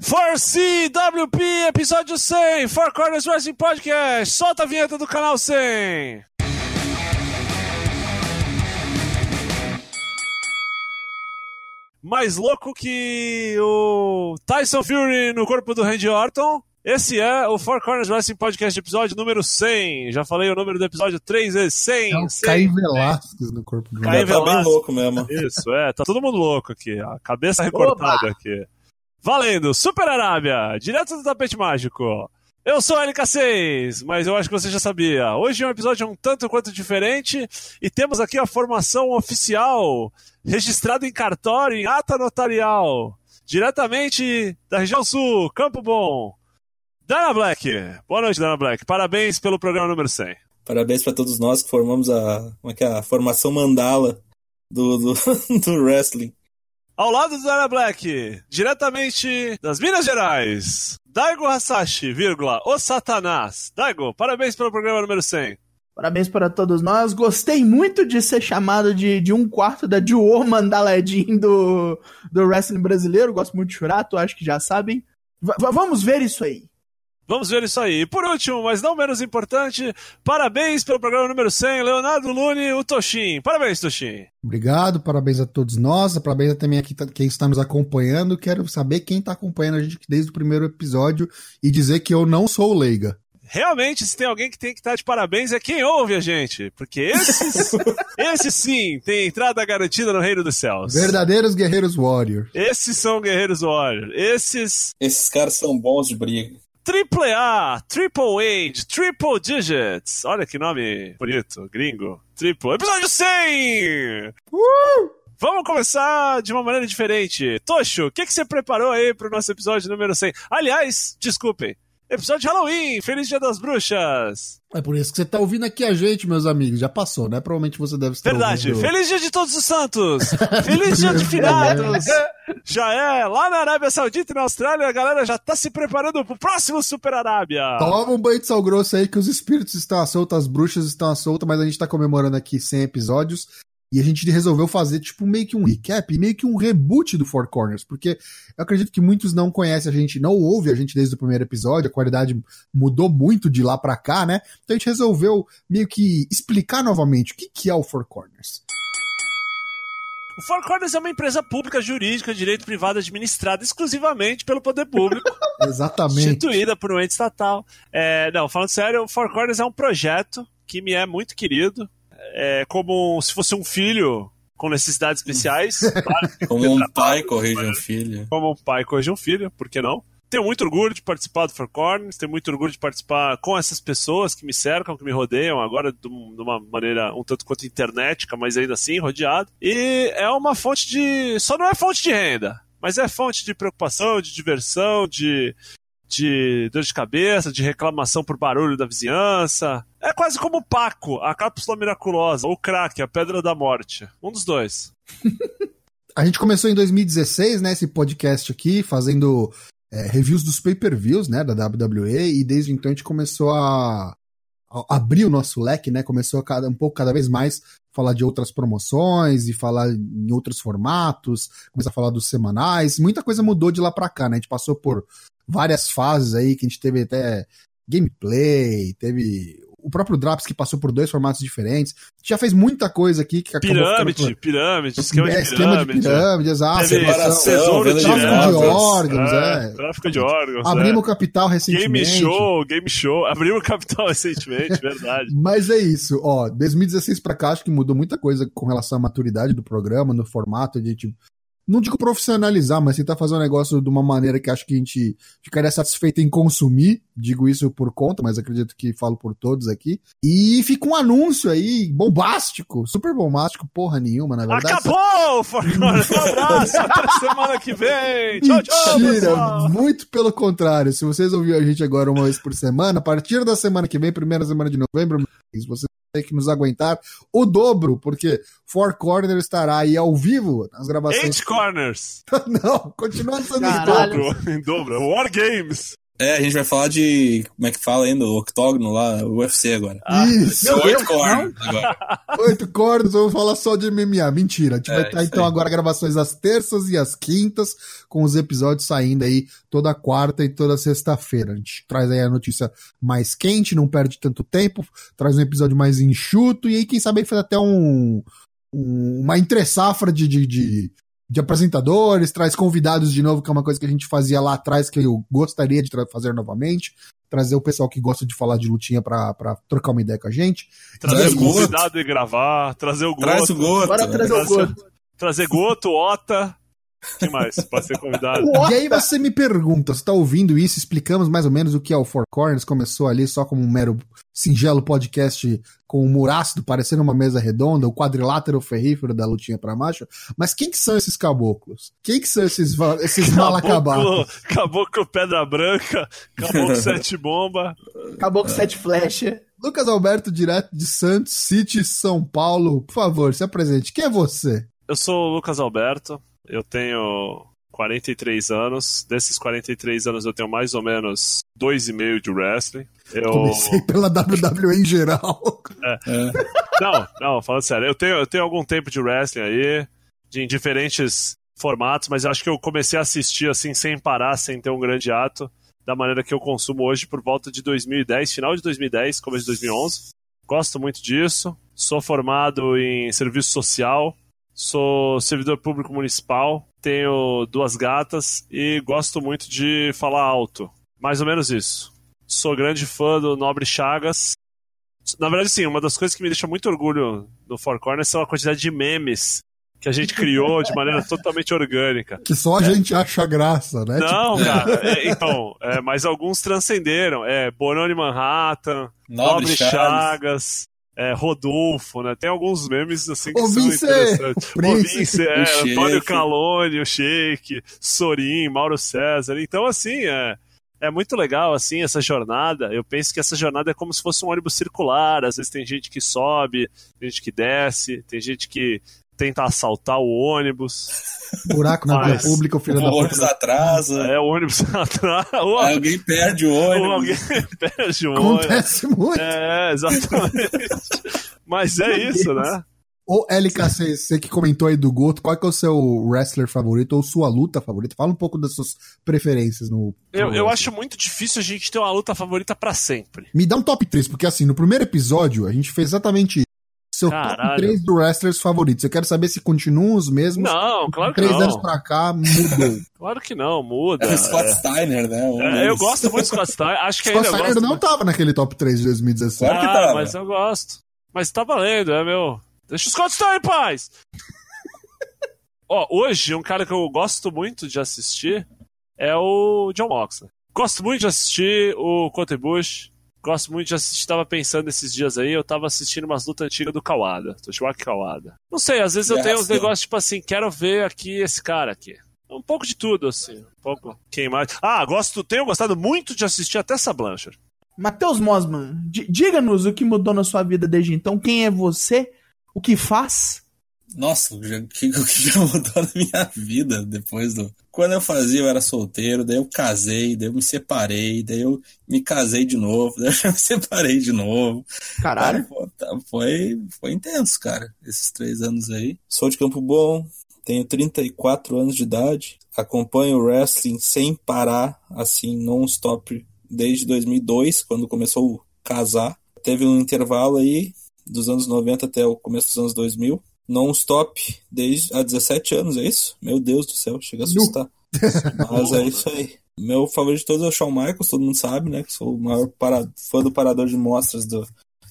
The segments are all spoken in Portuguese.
For CWP, episódio 100, Four Corners Wrestling Podcast. Solta a vinheta do canal 100. Mais louco que o Tyson Fury no corpo do Randy Orton. Esse é o Four Corners Wrestling Podcast, episódio número 100. Já falei o número do episódio 3 vezes 100. É o 100. Caio Velasquez no corpo do Caio Randy. tá bem Velasquez. louco mesmo. Isso, é, tá todo mundo louco aqui. A cabeça recortada aqui. Valendo, Super Arábia, direto do tapete mágico. Eu sou o LK6, mas eu acho que você já sabia. Hoje é um episódio um tanto quanto diferente e temos aqui a formação oficial, registrada em cartório, em ata notarial, diretamente da região sul, Campo Bom. Dana Black. Boa noite, Dana Black. Parabéns pelo programa número 100. Parabéns pra todos nós que formamos a, como é que é, a formação mandala do, do, do wrestling. Ao lado do Dana Black, diretamente das Minas Gerais, Daigo Hasashi, vírgula, o Satanás. Daigo, parabéns pelo programa número 100. Parabéns para todos nós. Gostei muito de ser chamado de, de um quarto da Duo Mandaladin do, do wrestling brasileiro. Gosto muito de Churato, acho que já sabem. V- vamos ver isso aí. Vamos ver isso aí. E por último, mas não menos importante, parabéns pelo programa número 100, Leonardo Lune, o Toshin. Parabéns, Toshin. Obrigado, parabéns a todos nós, parabéns também a quem, tá- quem está nos acompanhando. Quero saber quem está acompanhando a gente desde o primeiro episódio e dizer que eu não sou o Leiga. Realmente, se tem alguém que tem que estar de parabéns, é quem ouve a gente. Porque esses, esses sim, tem entrada garantida no reino dos céus. Verdadeiros guerreiros warrior. Esses são guerreiros warrior. Esses Esses caras são bons de briga. Triple A, Triple H, Triple Digits. Olha que nome bonito, gringo. Triple. Episódio 100! Vamos começar de uma maneira diferente. Tocho, o que, que você preparou aí pro nosso episódio número 100? Aliás, desculpem, episódio de Halloween, Feliz Dia das Bruxas. É por isso que você está ouvindo aqui a gente, meus amigos. Já passou, né? Provavelmente você deve estar Verdade, ouvindo. Feliz Dia de Todos os Santos! Feliz Dia de Finados! Já é, lá na Arábia Saudita e na Austrália, a galera já tá se preparando pro próximo Super Arábia. Toma um banho de sal grosso aí que os espíritos estão à solta, as bruxas estão à solta, mas a gente tá comemorando aqui 100 episódios e a gente resolveu fazer tipo meio que um recap, meio que um reboot do Four Corners, porque eu acredito que muitos não conhecem a gente, não ouvem a gente desde o primeiro episódio, a qualidade mudou muito de lá pra cá, né? Então a gente resolveu meio que explicar novamente o que, que é o Four Corners. O Four Corners é uma empresa pública jurídica de direito privado administrada exclusivamente pelo poder público, Exatamente. instituída por um ente estatal. É, não, falando sério, o Four Corners é um projeto que me é muito querido, é como se fosse um filho com necessidades especiais, claro, Como um pai corrige um filho. como um pai corrige um filho, por que não? Tenho muito orgulho de participar do Four Corners, tenho muito orgulho de participar com essas pessoas que me cercam, que me rodeiam, agora de um- uma maneira um tanto quanto internética, mas ainda assim rodeado. E é uma fonte de. Só não é fonte de renda, mas é fonte de preocupação, de diversão, de, de dor de cabeça, de reclamação por barulho da vizinhança. É quase como o Paco, a cápsula miraculosa, ou o crack, a pedra da morte. Um dos dois. A gente começou em 2016, né, esse podcast aqui, fazendo é, reviews dos pay-per-views, né, da WWE, e desde então a gente começou a, a abrir o nosso leque, né, começou cada, um pouco cada vez mais falar de outras promoções e falar em outros formatos, começar a falar dos semanais, muita coisa mudou de lá pra cá, né, a gente passou por várias fases aí, que a gente teve até gameplay, teve o próprio Draps que passou por dois formatos diferentes, já fez muita coisa aqui que acabou ficando Pirâmide, pirâmide, esquema de é, esquema de pirâmide. pirâmide, exato. Teve separação, tesouro de tráfico de órgãos. órgãos, é. Tráfico de órgãos. Abrimos é. o capital Game recentemente. show, game show. Abrimos o capital recentemente, verdade. Mas é isso, ó, 2016 pra cá acho que mudou muita coisa com relação à maturidade do programa, no formato de tipo, não digo profissionalizar, mas tentar fazer um negócio de uma maneira que acho que a gente ficaria satisfeito em consumir. Digo isso por conta, mas acredito que falo por todos aqui. E fica um anúncio aí, bombástico, super bombástico, porra nenhuma, na verdade. Acabou, Forcone. Um abraço. Até semana que vem. Tchau, tchau. Mentira, pessoal. muito pelo contrário. Se vocês ouviram a gente agora uma vez por semana, a partir da semana que vem, primeira semana de novembro, vocês têm que nos aguentar o dobro, porque Four Corner estará aí ao vivo nas gravações. Eight corners. Não, continua sendo Caralho. dobro. Dobro, em dobro. War Games. É, a gente vai falar de. Como é que fala ainda? O octógono lá, o UFC agora. Ah, Isso! Meu oito cordas agora. Oito cordas, vamos falar só de MMA. Mentira. A gente É, vai estar isso então aí. agora gravações às terças e às quintas, com os episódios saindo aí toda quarta e toda sexta-feira. A gente traz aí a notícia mais quente, não perde tanto tempo, traz um episódio mais enxuto e aí, quem sabe, faz até um, um- uma entre-safra de, de, de, de apresentadores, traz convidados de novo, que é uma coisa que a gente fazia lá atrás, que eu gostaria de fazer novamente. Trazer o pessoal que gosta de falar de lutinha pra, pra trocar uma ideia com a gente. Trazer Traz o Goto. convidado e gravar, trazer o Traz o Goto, Goto. Bora trazer o Goto. trazer Goto, Ota. O que mais pode ser convidado? E aí você me pergunta, você tá ouvindo isso? Explicamos mais ou menos o que é o Four Corners. Começou ali só como um mero singelo podcast com o murácido parecendo uma mesa redonda, o quadrilátero ferrífero da lutinha pra macho. Mas quem que são esses caboclos? Quem que são esses, esses mal acabados? Caboclo, caboclo Pedra Branca, Caboclo Sete Bomba. Acabou com sete flechas. Lucas Alberto, direto de Santos, City, São Paulo. Por favor, se apresente. Quem é você? Eu sou o Lucas Alberto, eu tenho 43 anos. Desses 43 anos eu tenho mais ou menos dois e meio de wrestling. Eu... Comecei pela WWE em geral. É. Não, não, falando sério, eu tenho, eu tenho algum tempo de wrestling aí, de, em diferentes formatos, mas eu acho que eu comecei a assistir assim sem parar, sem ter um grande ato, da maneira que eu consumo hoje por volta de 2010, final de 2010, começo de 2011. Gosto muito disso. Sou formado em serviço social, sou servidor público municipal, tenho duas gatas e gosto muito de falar alto. Mais ou menos isso. Sou grande fã do Nobre Chagas. Na verdade, sim, uma das coisas que me deixa muito orgulho no Four Corners são a quantidade de memes que a gente criou de maneira totalmente orgânica. Que só a gente acha graça, né? Não, cara, é, então, é, mas alguns transcenderam. É Bononi Manhattan, Nobre Nobre Chagas. Chagas, é, Rodolfo, né? Tem alguns memes assim que Ô, são Vince, interessantes. o Prince, Vince, é, o. Antônio Calone, o Sheik, Sorin, Mauro César. Então, assim, é, é muito legal, assim, essa jornada. Eu penso que essa jornada é como se fosse um ônibus circular. Às vezes tem gente que sobe, tem gente que desce, tem gente que tenta assaltar o ônibus. Buraco na Mas- via pública, o filho O da ônibus puta. atrasa. É, o ônibus atrás. Ou, aí alguém perde o ou ônibus. alguém perde o ônibus. Acontece muito. É, exatamente. Mas é isso, né? Ô, LKC, você que comentou aí do Goto, qual que é o seu wrestler favorito ou sua luta favorita? Fala um pouco das suas preferências no. Eu, no eu acho muito difícil a gente ter uma luta favorita pra sempre. Me dá um top 3, porque assim, no primeiro episódio a gente fez exatamente Seu top Caralho. 3 do wrestlers favoritos. Eu quero saber se continuam os mesmos. Não, claro que Três anos não. pra cá mudou. Claro que não, muda. É o Scott É. Steiner, né? Um É, eu gosto muito do Scott Steiner. Acho que Scott ainda Steiner gosto. não tava naquele top 3 de 2017. Claro que ah, tava. mas eu gosto. Mas tá valendo, é meu. Deixa o Scott Steiner em paz! Ó, hoje, um cara que eu gosto muito de assistir é o John Moxley. Gosto muito de assistir o Cote Bush. Gosto muito de assistir. Tava pensando esses dias aí, eu tava assistindo umas lutas antigas do Kawada, Toshiwaki Kawada. Não sei, às vezes eu tenho uns negócios tipo assim, quero ver aqui esse cara aqui. Um pouco de tudo, assim. Um pouco. Quem mais? Ah, gosto, tenho gostado muito de assistir até essa Blanchard. Matheus Mosman, di- diga-nos o que mudou na sua vida desde então. Quem é você? O que faz? Nossa, o que, que já mudou na minha vida depois do. Quando eu fazia, eu era solteiro, daí eu casei, daí eu me separei, daí eu me casei de novo, daí eu já me separei de novo. Caralho. Cara, tá- foi, foi intenso, cara, esses três anos aí. Sou de Campo Bom, tenho 34 anos de idade, acompanho o wrestling sem parar, assim, non-stop, desde 2002, quando começou o casar. Teve um intervalo aí, dos anos 90 até o começo dos anos 2000. Non-stop, desde há 17 anos, é isso? Meu Deus do céu, chega a assustar. Mas é isso aí. Meu favorito de todos é o Shawn Michaels, todo mundo sabe, né? Que sou o maior para... fã do parador de mostras do,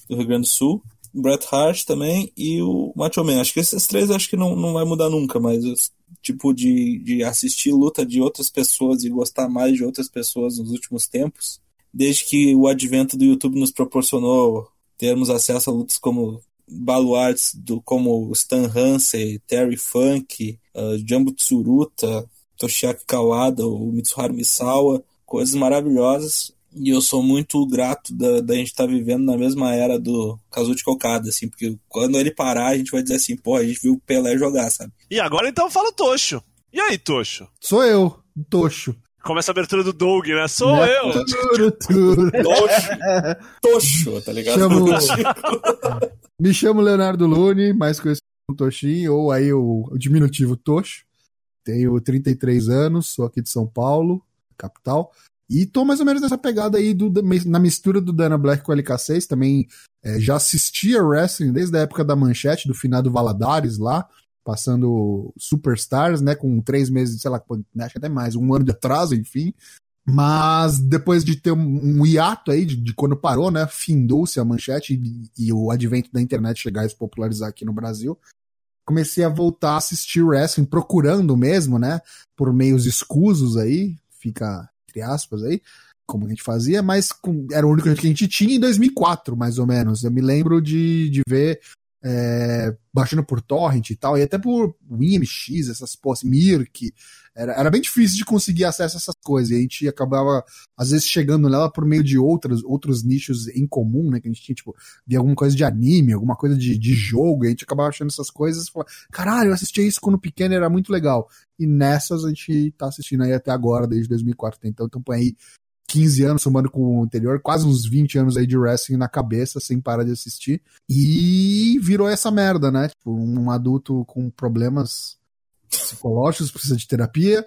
do Rio Grande do Sul. Bret Hart também e o Macho Man. Acho que esses três eu acho que não, não vai mudar nunca, mas esse tipo de, de assistir luta de outras pessoas e gostar mais de outras pessoas nos últimos tempos, desde que o advento do YouTube nos proporcionou termos acesso a lutas como baluartes do, como Stan Hansen, Terry Funk, uh, Jumbo Tsuruta, Toshiaki Kawada, o Mitsuharu Misawa, coisas maravilhosas. E eu sou muito grato da, da gente estar vivendo na mesma era do Kazuchi Okada, assim, porque quando ele parar, a gente vai dizer assim, pô, a gente viu o Pelé jogar, sabe? E agora então fala o Tocho. E aí, Tocho? Sou eu, Tocho. Começa a abertura do Doug, né? Sou Né? eu! Turu, turu. Tocho, tocho, tá ligado? Chamo- Me chamo Leonardo Lune, mais conhecido como Toshin, ou aí o, o diminutivo Tocho. Tenho 33 anos, sou aqui de São Paulo, capital. E tô mais ou menos nessa pegada aí do, na mistura do Dana Black com o LK6. Também é, já assistia wrestling desde a época da manchete, do finado Valadares lá, passando Superstars, né? Com três meses, sei lá, né, acho que até mais, um ano de atraso, enfim. Mas depois de ter um, um hiato aí, de, de quando parou, né? Findou-se a manchete e, e o advento da internet chegar a se popularizar aqui no Brasil. Comecei a voltar a assistir wrestling, procurando mesmo, né? Por meios escusos aí, fica entre aspas aí, como a gente fazia, mas com- era o único que a gente tinha em 2004, mais ou menos. Eu me lembro de, de ver é, baixando por torrent e tal, e até por WinMX, essas pós Mirk. Era, era bem difícil de conseguir acesso a essas coisas, e a gente acabava, às vezes, chegando nela por meio de outros, outros nichos em comum, né? Que a gente tinha, tipo, via alguma coisa de anime, alguma coisa de, de jogo, e a gente acabava achando essas coisas e falava, caralho, eu assisti isso quando pequeno, era muito legal. E nessas a gente tá assistindo aí até agora, desde 2004. Então, então põe aí 15 anos somando com o anterior, quase uns 20 anos aí de wrestling na cabeça, sem parar de assistir. E virou essa merda, né? Tipo, um adulto com problemas psicológicos, precisa de terapia.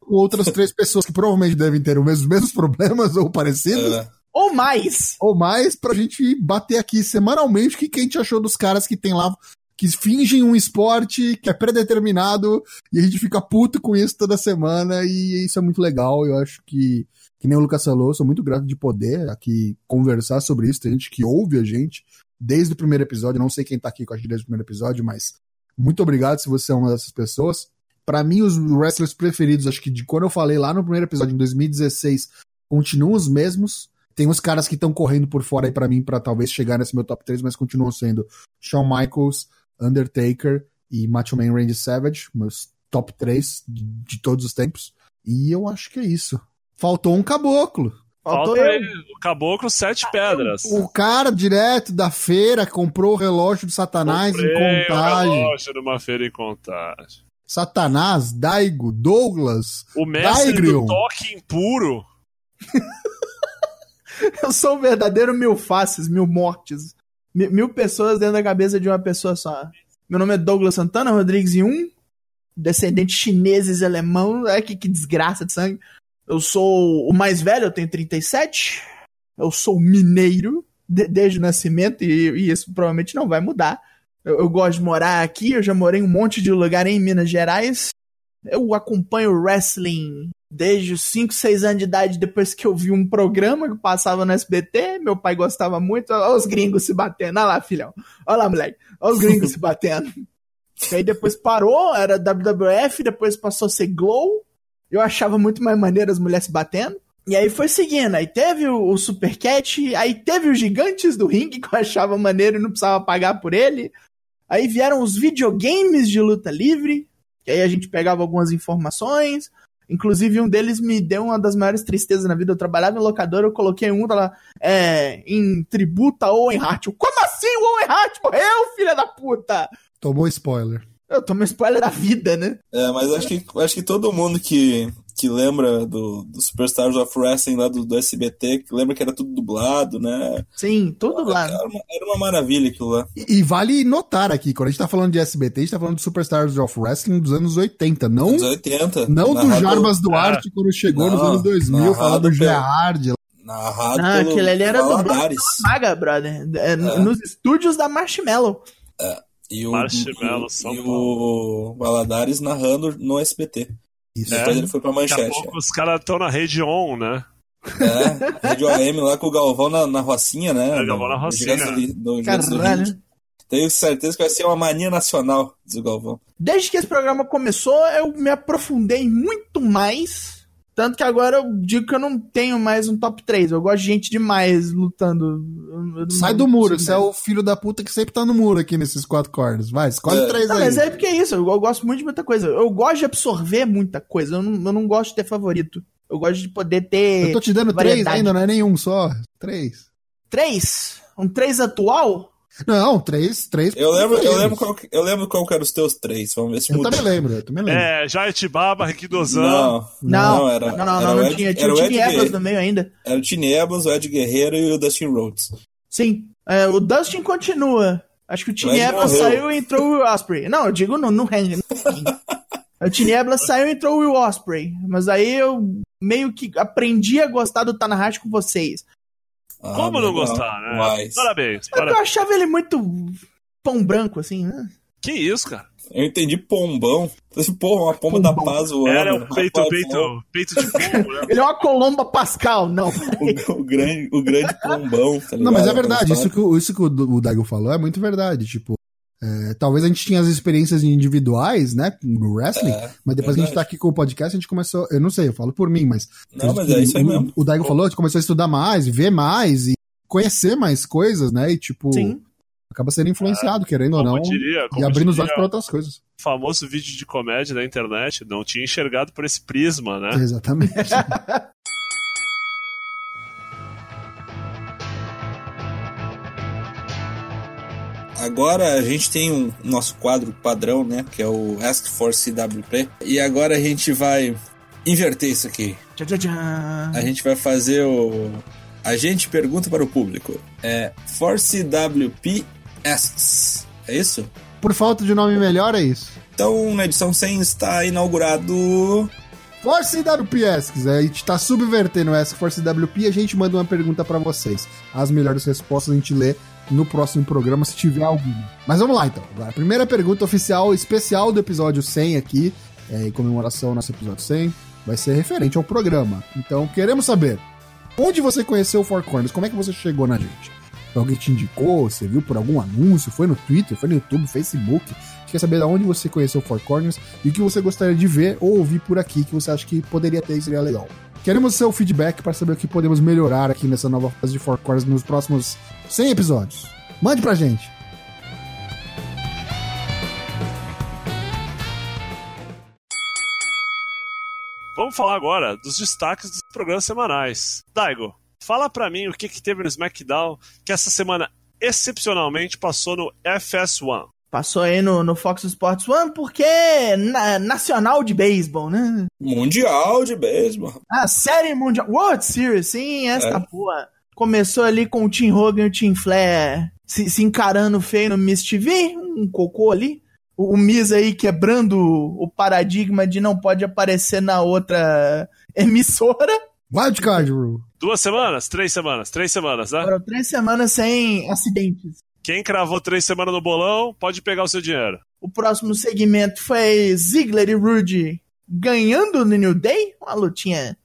com outras três pessoas que provavelmente devem ter os mesmos, mesmos problemas ou parecidos, É, Ou mais. ou mais, pra gente bater aqui semanalmente o que, que a gente achou dos caras que tem lá, que fingem um esporte que é predeterminado e a gente fica puto com isso toda semana e isso é muito legal. Eu acho que, que nem o Lucas falou, sou muito grato de poder aqui conversar sobre isso. Tem gente que ouve a gente desde o primeiro episódio, não sei quem tá aqui com a gente desde o primeiro episódio, mas muito obrigado se você é uma dessas pessoas. Pra mim, os wrestlers preferidos, acho que de quando eu falei lá no primeiro episódio, em 2016, continuam os mesmos. Tem uns caras que estão correndo por fora aí pra mim pra talvez chegar nesse meu top 3, mas continuam sendo Shawn Michaels, Undertaker e Macho Man Randy Savage, meus top 3 de, de todos os tempos. E eu acho que é isso. Faltou um caboclo. Faltou Falta aí o caboclo sete pedras. O cara direto da feira comprou o relógio do Satanás Comprei em o contagem. relógio numa feira em contagem. Satanás, Daigo, Douglas. O mestre Daigrion. do toque impuro. Eu sou o verdadeiro mil faces, mil mortes. Mi- Mil pessoas dentro da cabeça de uma pessoa só. Meu nome é Douglas Santana Rodrigues e um descendente chineses e alemão. É que, que desgraça de sangue. Eu sou o mais velho, eu tenho 37. Eu sou mineiro de- desde o nascimento e, e isso provavelmente não vai mudar. Eu, eu gosto de morar aqui, eu já morei em um monte de lugar em Minas Gerais. Eu acompanho wrestling desde os 5, 6 anos de idade, depois que eu vi um programa que passava no SBT, meu pai gostava muito, olha os gringos se batendo, olha lá, filhão, olha lá, moleque, olha os gringos se batendo. E aí depois parou, era WWF, depois passou a ser Glow, eu achava muito mais maneiro as mulheres batendo. E aí foi seguindo, aí teve o, o Supercat, aí teve os Gigantes do Ringue, que eu achava maneiro e não precisava pagar por ele. Aí vieram os videogames de luta livre, que aí a gente pegava algumas informações. Inclusive, um deles me deu uma das maiores tristezas na vida. Eu trabalhava em locadora, eu coloquei um lá, é, em tributa ou Owen Hart. Eu, Como assim o Owen Hart morreu, filha da puta? Tomou spoiler. Eu tomei spoiler da vida, né? É, mas acho que, acho que todo mundo que, que lembra do, do Superstars of Wrestling lá do, do SBT, que lembra que era tudo dublado, né? Sim, tudo lá. Era uma, era uma maravilha aquilo lá. E, e vale notar aqui, quando a gente tá falando de SBT, a gente tá falando de Superstars of Wrestling dos anos 80, não, Nos 80. não do narrado- Jarbas Duarte quando chegou nos Não, anos 2000, narrado falando do Gerard. Narrado Ah, pelo aquele ali era dublado Valadares. Paga, brother. É, Nos estúdios da Marshmallow. E o, Marshmallow, e, São e o Valadares narrando no SBT. Isso. Depois É. ele foi pra Daqui a manchete. pouco os caras estão na rede on, né? É, Rádio AM lá com o Galvão na, na Rocinha, né? É, Galvão na Rocinha. Do- do Caralho. Tenho certeza que vai ser uma mania nacional, diz o Galvão. Desde que esse programa começou, eu me aprofundei muito mais. Tanto que agora eu digo que eu não tenho mais um top 3. Eu gosto de gente demais lutando. Sai do muro, você é o filho da puta que sempre tá no muro aqui nesses quatro corners. Vai, escolhe É. três Não, aí. mas é porque é isso, eu, eu gosto muito de muita coisa. Eu gosto de absorver muita coisa. Eu não, eu não gosto de ter favorito. Eu gosto de poder ter. Eu tô te dando três variedade. ainda, não é nenhum só. Três. Três? Um três atual? Não, três, três. Eu lembro, eu lembro, qual, que- eu lembro qual que eram os teus três. Vamos ver se Eu muda. também lembro, eu também lembro. É, Jaitibaba, Rikidozan. Não, Não, era, não, não, era não, não Ed- tinha. Tinha o Tiny Evans no meio ainda. Era o Tiny Evans, o Ed Guerreiro e o Dustin Rhodes. Sim. É, o Dustin continua. Acho que o Tiny Evans morreu. saiu e entrou o Will Osprey. Não, eu digo no, no ranking. o Tiny Evans saiu e entrou o Will Osprey. Mas aí eu meio que aprendi a gostar do Tanahashi com vocês. Ah, Como não legal. gostar, né? Mas Parabéns, eu parabéns. achava ele muito pão branco, assim, né? Que isso, cara? eu entendi pombão. Porra, uma pomba da Pombão. paz voando. Era o peito, Rapaz, peito, peito de pombo, né? Ele é uma Colomba Pascal, não. O, o grande, o grande pombão. tá Não, mas é verdade, isso que, o- isso que o, o Daigo falou é muito verdade. Tipo, é, talvez a gente tinha as experiências individuais, né, no wrestling, É, mas depois que a gente tá aqui com o podcast, a gente começou, eu não sei, eu falo por mim, mas. Não, mas é isso aí o, mesmo. O Daigo falou, a gente começou a estudar mais, ver mais e conhecer mais coisas, né, e tipo, Sim. acaba sendo influenciado, querendo ou não, diria, e abrindo os olhos pra outras coisas. o famoso vídeo de comédia da internet, não tinha enxergado por esse prisma, né? Exatamente. Agora a gente tem um nosso quadro padrão, né? Que é o Ask for CWP. E agora a gente vai inverter isso aqui. Tchá, tchá, tchá. A gente vai fazer o. A gente pergunta para o público. É For CWP Asks. É isso? por falta de nome melhor, é isso. Então, na edição 100 está inaugurado. Force WPS, a gente tá subvertendo essa Force WP e a gente manda uma pergunta pra vocês. As melhores respostas a gente lê no próximo programa, se tiver alguma. Mas vamos lá então. Agora, a primeira pergunta oficial, especial do episódio 100 aqui, é, em comemoração ao nosso episódio 100, vai ser referente ao programa. Então, queremos saber, onde você conheceu o Four Corners? Como é que você chegou na gente? Alguém te indicou? Você viu por algum anúncio? Foi no Twitter? Foi no YouTube? Facebook? A gente quer saber de onde você conheceu o Four Corners e o que você gostaria de ver ou ouvir por aqui que você acha que poderia ter e seria legal. Queremos seu feedback para saber o que podemos melhorar aqui nessa nova fase de Four Corners nos próximos 100 episódios. Mande pra gente. Vamos falar agora dos destaques dos programas semanais. Daigo, fala pra mim o que, que teve no SmackDown que essa semana excepcionalmente passou no FS1. Passou aí no, no Fox Sports One porque é na, nacional de beisebol, né? Mundial de beisebol. A série mundial. World Series, sim, essa É. porra. Começou ali com o Tim Hogan e o Tim Flair se, se encarando feio no Miss TV, um cocô ali. O, o Miz aí quebrando o paradigma de não pode aparecer na outra emissora. Wildcard Rule. Duas semanas? Três semanas? Três semanas, né? Foram três semanas sem acidentes. Quem cravou três semanas no bolão pode pegar o seu dinheiro. O próximo segmento foi Ziggler e Rude ganhando no New Day. Uma lutinha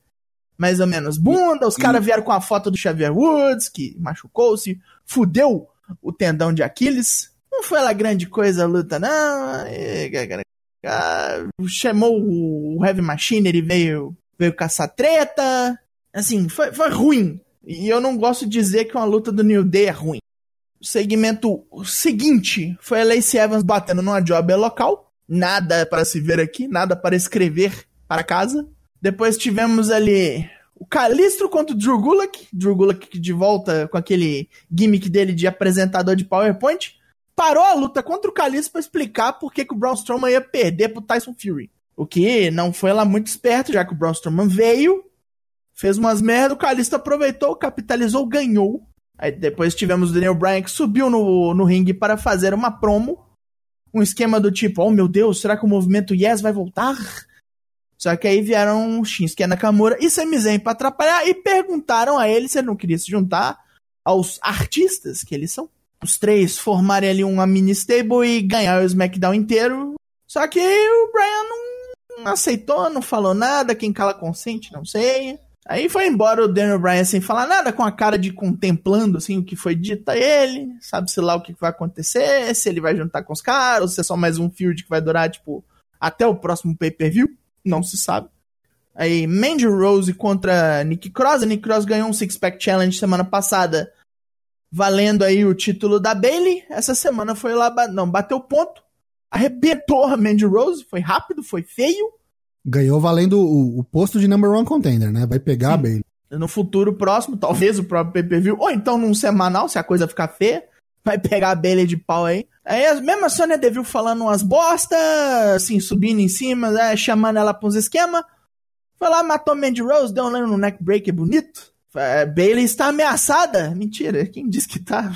mais ou menos bunda. Os caras vieram com a foto do Xavier Woods, que machucou-se, fudeu o tendão de Aquiles. Não foi lá grande coisa a luta, não. E, ah, chamou o Heavy Machine, ele veio, veio caçar treta. Assim, foi, foi ruim. E eu não gosto de dizer que uma luta do New Day é ruim. O segmento seguinte foi a Lacey Evans batendo numa job local. Nada para se ver aqui, nada para escrever para casa. Depois tivemos ali o Calistro contra o Drew Gulak. Drew Gulak de volta com aquele gimmick dele de apresentador de PowerPoint. Parou a luta contra o Calistro para explicar por que, que o Braun Strowman ia perder pro Tyson Fury. O que não foi lá muito esperto, já que o Braun Strowman veio, fez umas merda, o Calistro aproveitou, capitalizou, ganhou. Aí depois tivemos o Daniel Bryan que subiu no, no ringue para fazer uma promo. Um esquema do tipo, oh meu Deus, será que o movimento Yes vai voltar? Só que aí vieram Shinsuke Nakamura e Sami Zayn pra atrapalhar e perguntaram a ele se ele não queria se juntar aos artistas que eles são. Os três formarem ali uma mini stable e ganhar o SmackDown inteiro. Só que o Bryan não, aceitou, não falou nada, quem cala consente, não sei. Aí foi embora o Daniel Bryan sem falar nada, com a cara de contemplando assim o que foi dito a ele. Sabe-se lá o que vai acontecer, se ele vai juntar com os caras, se é só mais um field que vai durar, tipo, até o próximo pay-per-view. Não se sabe. Aí, Mandy Rose contra Nick Cross. A Nick Cross ganhou um Six Pack Challenge semana passada, valendo aí o título da Bailey. Essa semana foi lá, não, bateu ponto. Arrebentou a Mandy Rose. Foi rápido, foi feio. Ganhou valendo o, o posto de number one contender, né? Vai pegar a Bailey. no futuro próximo, talvez o próprio pay-per-view, ou então num semanal, se a coisa ficar feia. Vai pegar a Bailey de pau aí. Aí a Sônia Deville falando umas bosta, assim, subindo em cima, né, chamando ela pra uns esquemas. Foi lá, matou Mandy Rose, deu um no neck break bonito. É, Bailey está ameaçada. Mentira, quem disse que tá?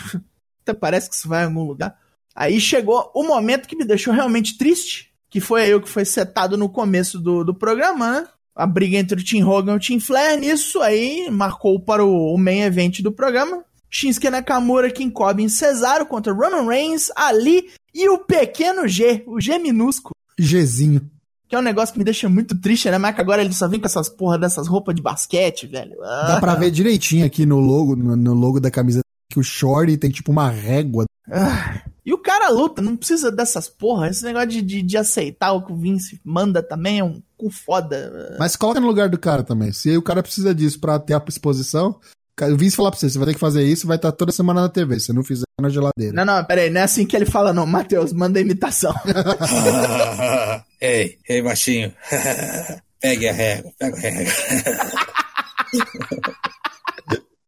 Até parece que isso vai em algum lugar. Aí chegou o momento que me deixou realmente triste, que foi aí o que foi setado no começo do, do programa, né? A briga entre o Tim Hogan e o Tim Flair, nisso aí marcou para o, o main event do programa. Shinsuke Nakamura, King Corbin Cesaro contra Roman Reigns, Ali e o pequeno G, o G minúsculo. Gzinho. Que é um negócio que me deixa muito triste, né? Mas que agora ele só vem com essas porra dessas roupas de basquete, velho. Ah. Dá pra ver direitinho aqui no logo, no, no logo da camisa que o short tem tipo uma régua. Ah. E o cara luta, não precisa dessas porra. Esse negócio de, de, de, aceitar o que o Vince manda também é um cu foda. Mas coloca no lugar do cara também. Se o cara precisa disso pra ter a exposição, o Vince falar pra você, você vai ter que fazer isso, vai estar toda semana na TV, se não fizer na geladeira. Não, não, peraí, não é assim que ele fala, não. Matheus, manda a imitação. ei, ei, baixinho. Pegue a régua, pega a régua.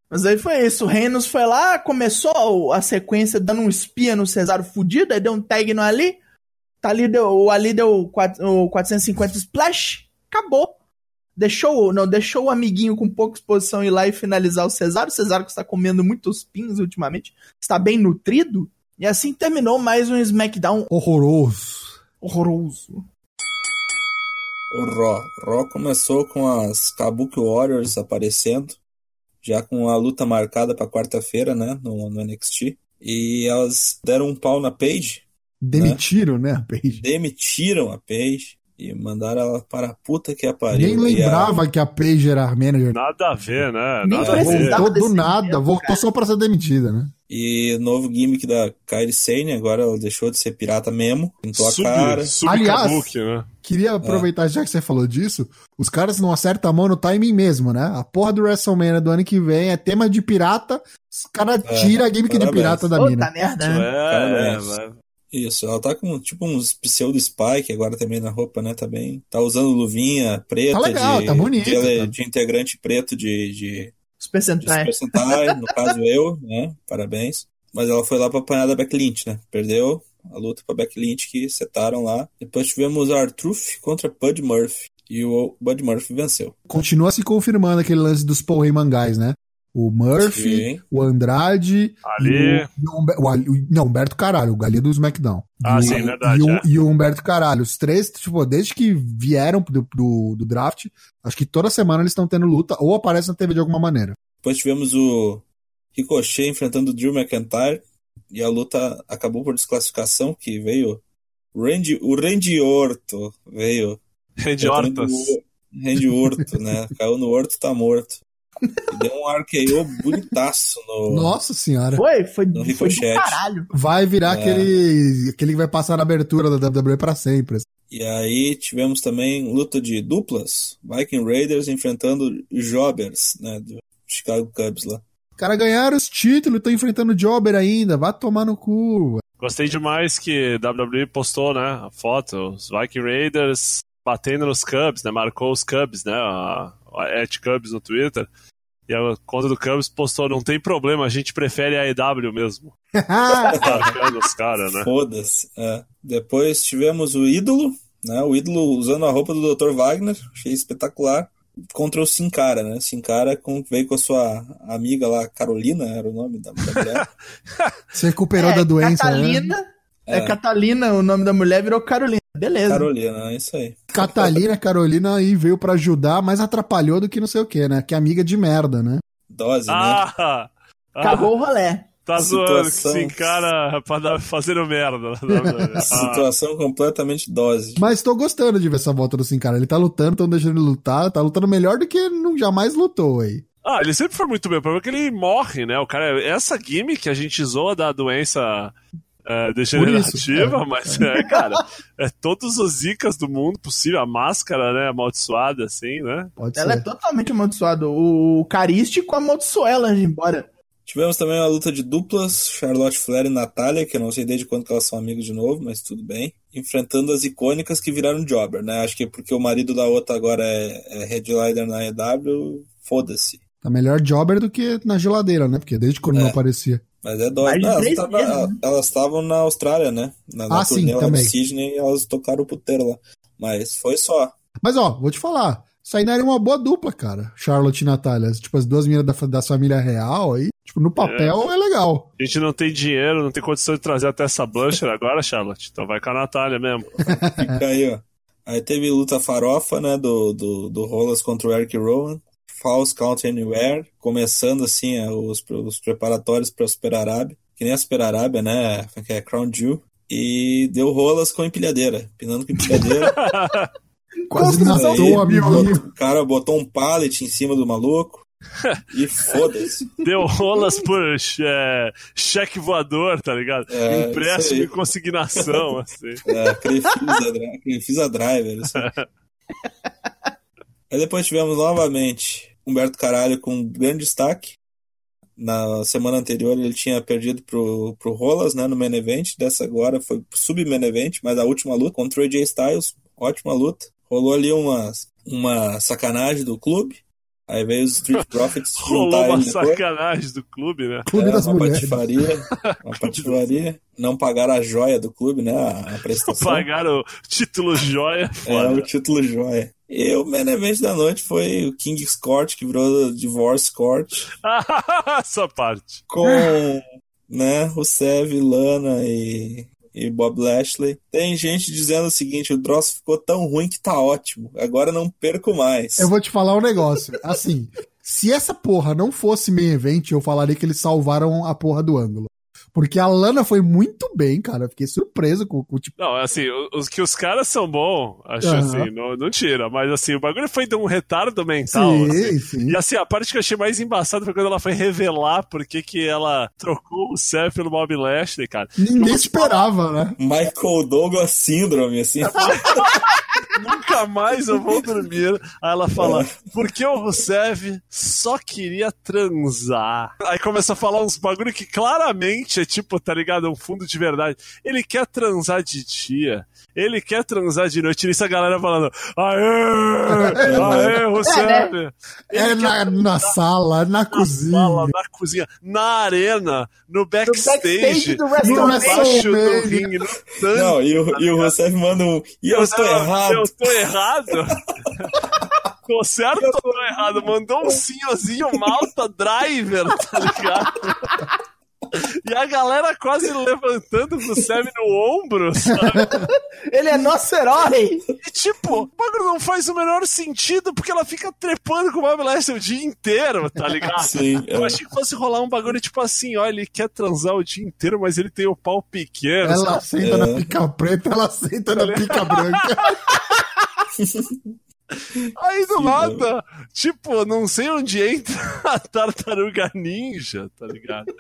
Mas aí foi isso, o Reynolds foi lá, começou a sequência dando um espia no Cesaro fudido, aí deu um tag no Ali, tá ali, deu, o Ali deu o 450 splash, acabou. Deixou, não, deixou o amiguinho com pouca exposição ir lá e finalizar o Cesaro. O Cesaro que está comendo muitos pins ultimamente, está bem nutrido. E assim terminou mais um SmackDown horroroso. Horroroso. O Raw. Raw começou com as Kabuki Warriors aparecendo, já com a luta marcada para quarta-feira, né, no, no, NXT. E elas deram um pau na Paige. Demitiram, né, né a Paige? Demitiram a Paige e mandaram ela para a puta que pariu. Nem lembrava a... que a Paige era a manager. Nada a ver, né? Nem Nada a ver. Voltou do nada, tempo, voltou cara. só pra ser demitida, né? E novo gimmick da Kairi Sane, agora ela deixou de ser pirata mesmo, pintou Sub, a cara. Sub Aliás, Kabuki, né? Queria aproveitar, já que você falou disso, os caras não acertam a mão no timing mesmo, né? A porra do WrestleMania do ano que vem é tema de pirata, os caras É, tiram a gimmick de pirata da Puta mina. merda, né? É, Parabéns. vai- Isso, ela tá com tipo uns pseudo Spike agora também na roupa, né? Tá bem. Tá usando luvinha preta. Tá legal, de, tá bonito, De, tá. de integrante preto de, de, Os de percentuais. Super Sentai, no caso eu, né? Parabéns. Mas ela foi lá pra apanhar da Beck Lynch, né? Perdeu a luta pra Beck Lynch que setaram lá. Depois tivemos Artruth contra Bud Murphy. E o Bud Murphy venceu. Continua se confirmando aquele lance dos Paul Heyman guys, né? O Murphy, Sim. o Andrade. Ali. E o, e o o não, Humberto Caralho, o Galinha do SmackDown. Ah, E o- sim, verdade, E o, é. e o Humberto Caralho. Os três, tipo, desde que vieram do, do, do draft, acho que toda semana eles estão tendo luta ou aparecem na TV de alguma maneira. Depois tivemos o Ricochet enfrentando o Drew McIntyre. E a luta acabou por desclassificação, que veio Randy, o Randy Orto veio Randy Ortas. Randy Orto, né? Caiu no Orto, tá morto. E deu um RKO bonitaço no. Nossa senhora. Foi, foi, No foi do Ricochet. caralho. Vai virar É. aquele, aquele que vai passar na abertura da WWE pra sempre. E aí tivemos também luta de duplas. Viking Raiders enfrentando Jobbers, né? Do Chicago Cubs lá. Os caras ganharam os títulos, estão enfrentando o Jobber ainda. Vai tomar no cu. Gostei demais que WWE postou, né, a foto, os Viking Raiders batendo nos Cubs, né, marcou os Cubs, né, a, a at Cubs no Twitter. E a conta do Cubs postou, não tem problema, a gente prefere a EW mesmo. Marcando os caras, né. Foda-se. É. Depois tivemos o ídolo, né? O ídolo usando a roupa do Dr. Wagner, achei espetacular. Contra o Sin Cara, né? Sin Cara com, veio com a sua amiga lá, Carolina, era o nome da, mulher. Você recuperou É, da doença, né? Catalina, é. É. Catalina, o nome da mulher virou Carolina. Beleza. Carolina, é isso aí. Catalina, Carolina aí veio pra ajudar, mas atrapalhou do que não sei o que, né? Que é amiga de merda, né? Dose, né? Ah! ah Acabou o rolé. tá zoando que Situação. esse cara pra dar, fazendo merda. Ah, Situação completamente dose. Mas tô gostando de ver essa volta do Sin Cara. Ele tá lutando, tão deixando ele lutar, tá lutando melhor do que não jamais lutou aí. Ah, ele sempre foi muito bem. O problema é que ele morre, né? O cara, essa gimmick que a gente zoa da doença é, degenerativa, mas é, cara, é todos os zicas do mundo possível, a máscara, né, amaldiçoada, assim, né? Pode Ela é ser. totalmente amaldiçoada. O Carístico amaldiçoou ela de ir embora. Tivemos também uma luta de duplas, Charlotte Flair e Natália, que eu não sei desde quando que elas são amigas de novo, mas tudo bem. Enfrentando as icônicas que viraram Jobber, né? Acho que porque o marido da outra agora é, é headliner na EW, foda-se. Tá melhor Jobber do que na geladeira, né? Porque desde quando É. não aparecia. Mas é dó. Mais de Não, elas três tava- meses, né? elas estavam na Austrália, né? Na, na Ah, sim, turnê lá também. Sydney, elas tocaram o puteiro lá. Mas foi só. Mas ó, vou te falar. Isso aí daria uma boa dupla, cara. Charlotte e Natália. Tipo, as duas meninas da, da família real aí. Tipo, no papel é, legal. A gente não tem dinheiro, não tem condição de trazer até essa Blancher agora, Charlotte. Então vai com a Natália mesmo. Fica aí, ó. Aí teve luta farofa, né? Do, do, do Rolas contra o Eric Rowan. False Count Anywhere. Começando, assim, é, os, os preparatórios pra Super Arábia. Que nem a Super Arábia, né? Que é Crown Jewel. E deu rolas com empilhadeira. Pinando com empilhadeira. Quase matou o amiguinho. o cara botou um pallet em cima do maluco. E foda-se. Deu rolas por é, cheque voador, tá ligado? É, Empréstimo e consignação, assim. É, Crefisa, Crefisa Driver. Assim. Aí depois tivemos novamente Humberto Caralho com um grande destaque. Na semana anterior ele tinha perdido pro, pro Rolas, né, no main event. Dessa agora foi pro sub-main event, mas a última luta contra o AJ Styles, ótima luta. Rolou ali uma, uma sacanagem do clube. Aí veio os Street Profits Rolou juntar uma depois. sacanagem do clube, né? Clube É, das uma mulheres. patifaria, uma patifaria. Não pagaram a joia do clube, né? A, a prestação. Pagaram o título joia, É, foda. o título joia. E o main event da noite foi o King's Court, que virou Divorce Court, Essa parte. com né, Rusev, Lana e, e Bob Lashley. Tem gente dizendo o seguinte, o troço ficou tão ruim que tá ótimo, agora não perco mais. Eu vou te falar um negócio. Assim, se essa porra não fosse main event, eu falaria que eles salvaram a porra do ângulo. Porque a Lana foi muito bem, cara. Eu Fiquei surpreso com, com o tipo. Não, assim, os que os caras são bons, acho Aham. assim, não, não tira. Mas assim, o bagulho foi de um retardo mental. Sim, assim. sim. E assim, a parte que eu achei mais embaçada foi quando ela foi revelar por que que ela trocou o Seth pelo Bob Lashley, cara. Ninguém esperava, né? Michael Douglas Syndrome, assim. Nunca mais eu vou dormir. Aí ela fala, porque o Rusev só queria transar. Aí começa a falar uns bagulho que claramente é tipo, tá ligado? Um fundo de verdade. Ele quer transar de dia. Ele quer transar de noite. E isso a galera falando, aê, aê, Rusev. É na, na sala, na Na cozinha. sala, na cozinha, na arena, no backstage, backstage no WrestleMania. baixo do WrestleMania. ringue, no tanque. Não, e o, e o Rusev manda um. E eu estou Não, errado. Eu tô errado? tô certo ou tô errado? Mandou um senhorzinho Malta Driver, tá ligado? E a galera quase levantando com o Sam no ombro, sabe? Ele é nosso herói! E tipo, o bagulho não faz o menor sentido porque ela fica trepando com o Bob Lashley o dia inteiro, tá ligado? Sim, Eu é. achei que fosse rolar um bagulho tipo assim, ó, ele quer transar o dia inteiro, mas ele tem o pau pequeno. Ela sabe? senta É. na pica preta, ela senta na pica branca. Aí do Sim, nada, tipo, não sei onde entra a tartaruga ninja, tá ligado?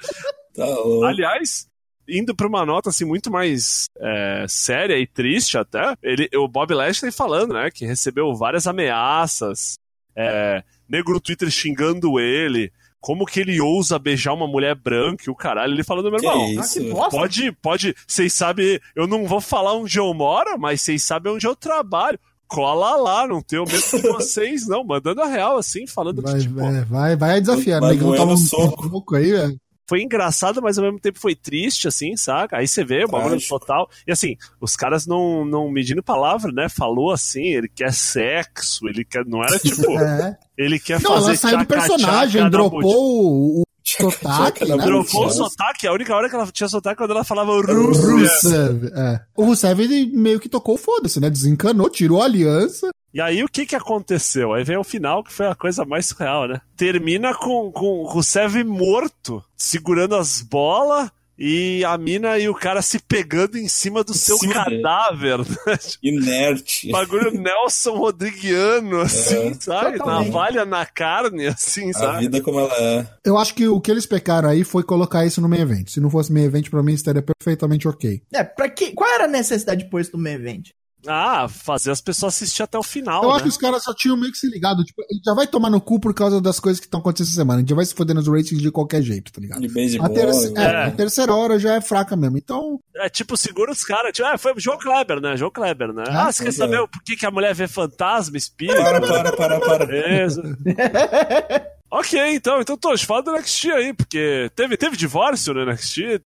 Tá louco. Aliás, indo pra uma nota assim muito mais é, séria e triste até, ele, o Bob Lashley falando, né, que recebeu várias ameaças, é, negro no Twitter xingando ele, como que ele ousa beijar uma mulher branca e o caralho, ele falando, meu Que irmão, Ah! Pode, pode. Vocês sabem, eu não vou falar onde eu moro, mas vocês sabem onde eu trabalho. Cola lá, não tenho medo de vocês, não. Mandando a real, assim, falando Vai, que, tipo, vai, vai, vai desafiando. Vai Negão moendo tava um soco. pouco aí, velho. Foi engraçado, mas ao mesmo tempo foi triste, assim, saca? Aí você vê o bagulho total. E assim, os caras não, não medindo palavra, né? Falou assim, ele quer sexo, ele quer. Não era tipo, É. ele quer Não, fazer. ela saiu do personagem, na dropou o, o sotaque, né? Dropou o sotaque, a única hora que ela tinha sotaque é quando ela falava Rússia. Rusev, é. O Rusev ele meio que tocou foda-se, né? Desencanou, tirou a aliança. E aí o que que aconteceu? Aí vem o final, que foi a coisa mais surreal, né? Termina com, com o Rusev morto, segurando as bolas e a mina e o cara se pegando em cima do seu cima cadáver. né? Inerte. Bagulho Nelson Rodriguiano, assim, É. sabe? Totalmente. Navalha na carne, assim, A sabe? vida como ela é. Eu acho que o que eles pecaram aí foi colocar isso no main event. Se não fosse main event, pra mim estaria perfeitamente ok. É, pra que, qual era a necessidade de pôr isso no main event? Ah, fazer as pessoas assistir até o final, Eu né? acho que os caras só tinham meio que se ligado. Tipo, ele já vai tomar no cu por causa das coisas que estão acontecendo essa semana. A gente já vai se foder nos ratings de qualquer jeito, tá ligado? De A, beisebol. terce- é, É. a terceira hora já é fraca mesmo. Então, É tipo, segura os caras. Tipo, é, foi o João Kleber, né? João Kleber, né? Ah, Ah, você quer saber é. o- por que, que a mulher vê fantasma, espírito? Para, para, para, para. Beleza. Ok, então, então Tosh, fala do NXT aí, porque teve, teve divórcio no NXT?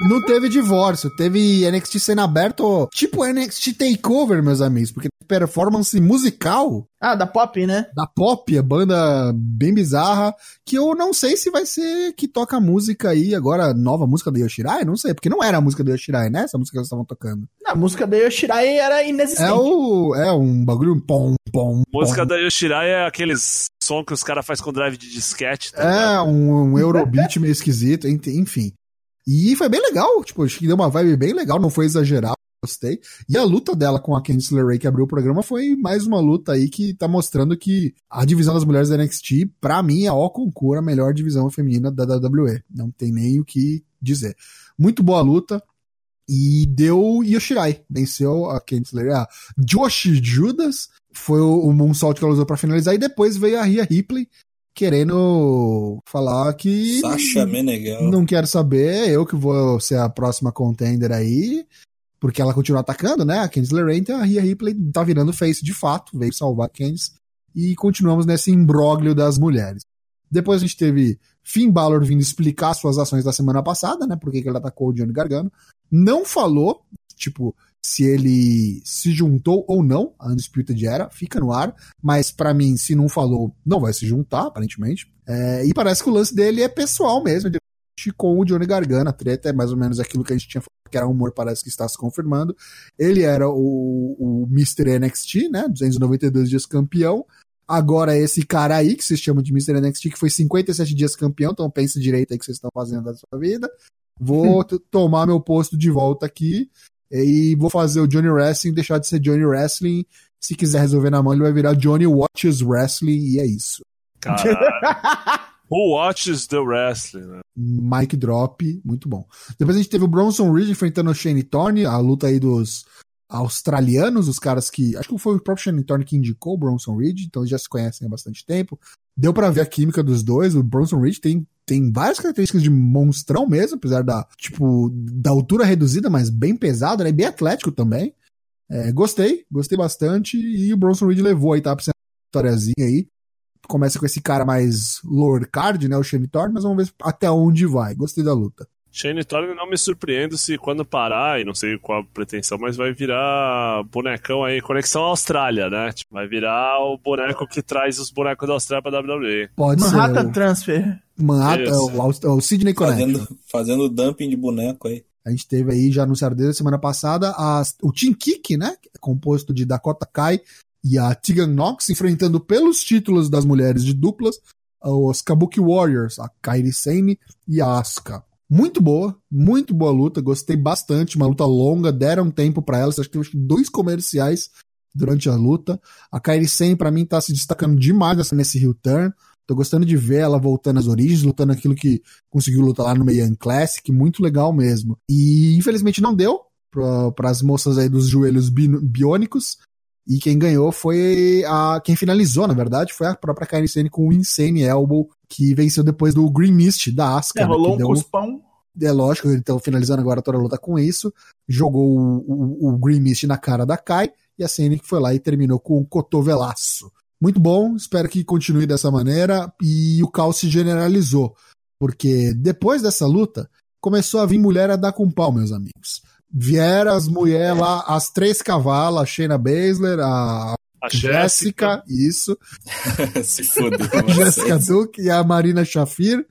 Não teve divórcio, teve NXT sendo aberto, tipo NXT Takeover, meus amigos, porque performance musical Ah, da Pop, né? da Pop, a banda bem bizarra, que eu não sei se vai ser que toca a música aí, agora, nova música do Yoshirai, não sei, porque não era a música do Yoshirai, né, essa música que eles estavam tocando. A música da Yoshirai era inexistente. É o, é um bagulho pom, pom, Música pom. da Yoshirai é aqueles som que os caras fazem com drive de disquete. Tá É, um, um Eurobeat meio esquisito, enfim. E foi bem legal, tipo, acho que deu uma vibe bem legal, não foi exagerado, gostei. E a luta dela com a Candice LeRae que abriu o programa foi mais uma luta aí que tá mostrando que a divisão das mulheres da NXT, pra mim, é ó concura a melhor divisão feminina da WWE. Não tem nem o que dizer. Muito boa luta. E deu Yoshirai. Venceu a Candice LeRae. A Josh Judas foi o, o moonsault que ela usou pra finalizar. E depois veio a Rhea Ripley querendo falar que Sasha Meneghel. não quero saber, eu que vou ser a próxima contender aí, porque ela continua atacando, né? A Candice LeRae, então a Rhea Ripley tá virando face de fato, veio salvar a Candice, e continuamos nesse imbróglio das mulheres. Depois a gente teve Finn Balor vindo explicar suas ações da semana passada, né? Por que que ele atacou o Johnny Gargano. Não falou, tipo, se ele se juntou ou não a Undisputed Era, fica no ar, mas pra mim, se não falou, não vai se juntar, aparentemente. É, e parece que o lance dele é pessoal mesmo, com o Johnny Gargano. A treta é mais ou menos aquilo que a gente tinha falado, que era rumor, parece que está se confirmando. Ele era o, o Mr. NXT, né? 292 dias campeão. Agora esse cara aí, que vocês chamam de Mr. NXT, que foi 57 dias campeão, então pense direito aí o que vocês estão fazendo da sua vida. Vou t- tomar meu posto de volta aqui e vou fazer o Johnny Wrestling deixar de ser Johnny Wrestling. Se quiser resolver na mão, ele vai virar Johnny Watches Wrestling e é isso. Caralho. Who watches the wrestling, né? Mike Drop, muito bom. Depois a gente teve o Bronson Reed enfrentando o Shane Thorne, a luta aí dos australianos, os caras que. Acho que foi o próprio Shane Thorne que indicou o Bronson Reed, então eles já se conhecem há bastante tempo. Deu pra ver a química dos dois. O Bronson Reed tem, tem várias características de monstrão mesmo, apesar da, tipo, da altura reduzida, mas bem pesado, né? Bem atlético também. É, gostei, gostei bastante. E o Bronson Reed levou aí, tá? Pra vitóriazinha aí. Começa com esse cara mais lower card, né? O Shane Thorne, mas vamos ver até onde vai. Gostei da luta. Shane Thorne não me surpreendo se quando parar, e não sei qual a pretensão, mas vai virar bonecão aí, Conexão Austrália, né? Tipo, vai virar o boneco que traz os bonecos da Austrália pra WWE. Pode Manhattan ser. Transfer. O Manhattan, Isso. o, Aust- o Sidney. Fazendo, fazendo dumping de boneco aí. A gente teve aí, já anunciaram desde a semana passada, as- o Team Kick, né? é Composto de Dakota Kai e a Tegan Knox, enfrentando pelos títulos das mulheres de duplas os Kabuki Warriors, a Kairi Sane e a Asuka. Muito boa, muito boa luta, gostei bastante, uma luta longa, deram tempo pra elas, acho que teve dois comerciais durante a luta. A Kairi Sane, pra mim, tá se destacando demais nesse heel turn. Tô gostando de ver ela voltando às origens, lutando aquilo que conseguiu lutar lá no Meian Classic, muito legal mesmo. E infelizmente não deu para as moças aí dos joelhos bi- biônicos. E quem ganhou foi a. Quem finalizou, na verdade, foi a própria Sane com o Insane Elbow, que venceu depois do Green Mist da Asuka. É, né, rolou que um cuspão. é lógico, eles estão finalizando agora toda a luta com isso. Jogou o, o, o Green Mist na cara da Kai e a que foi lá e terminou com um cotovelaço. Muito bom, espero que continue dessa maneira. E o caos se generalizou, porque depois dessa luta começou a vir mulher a dar com pau, meus amigos. Vieram as mulheres lá, as três cavalas, a Shayna Baszler, a A Jéssica, isso, Se fodeu. Jessica Duke e a Marina Shafir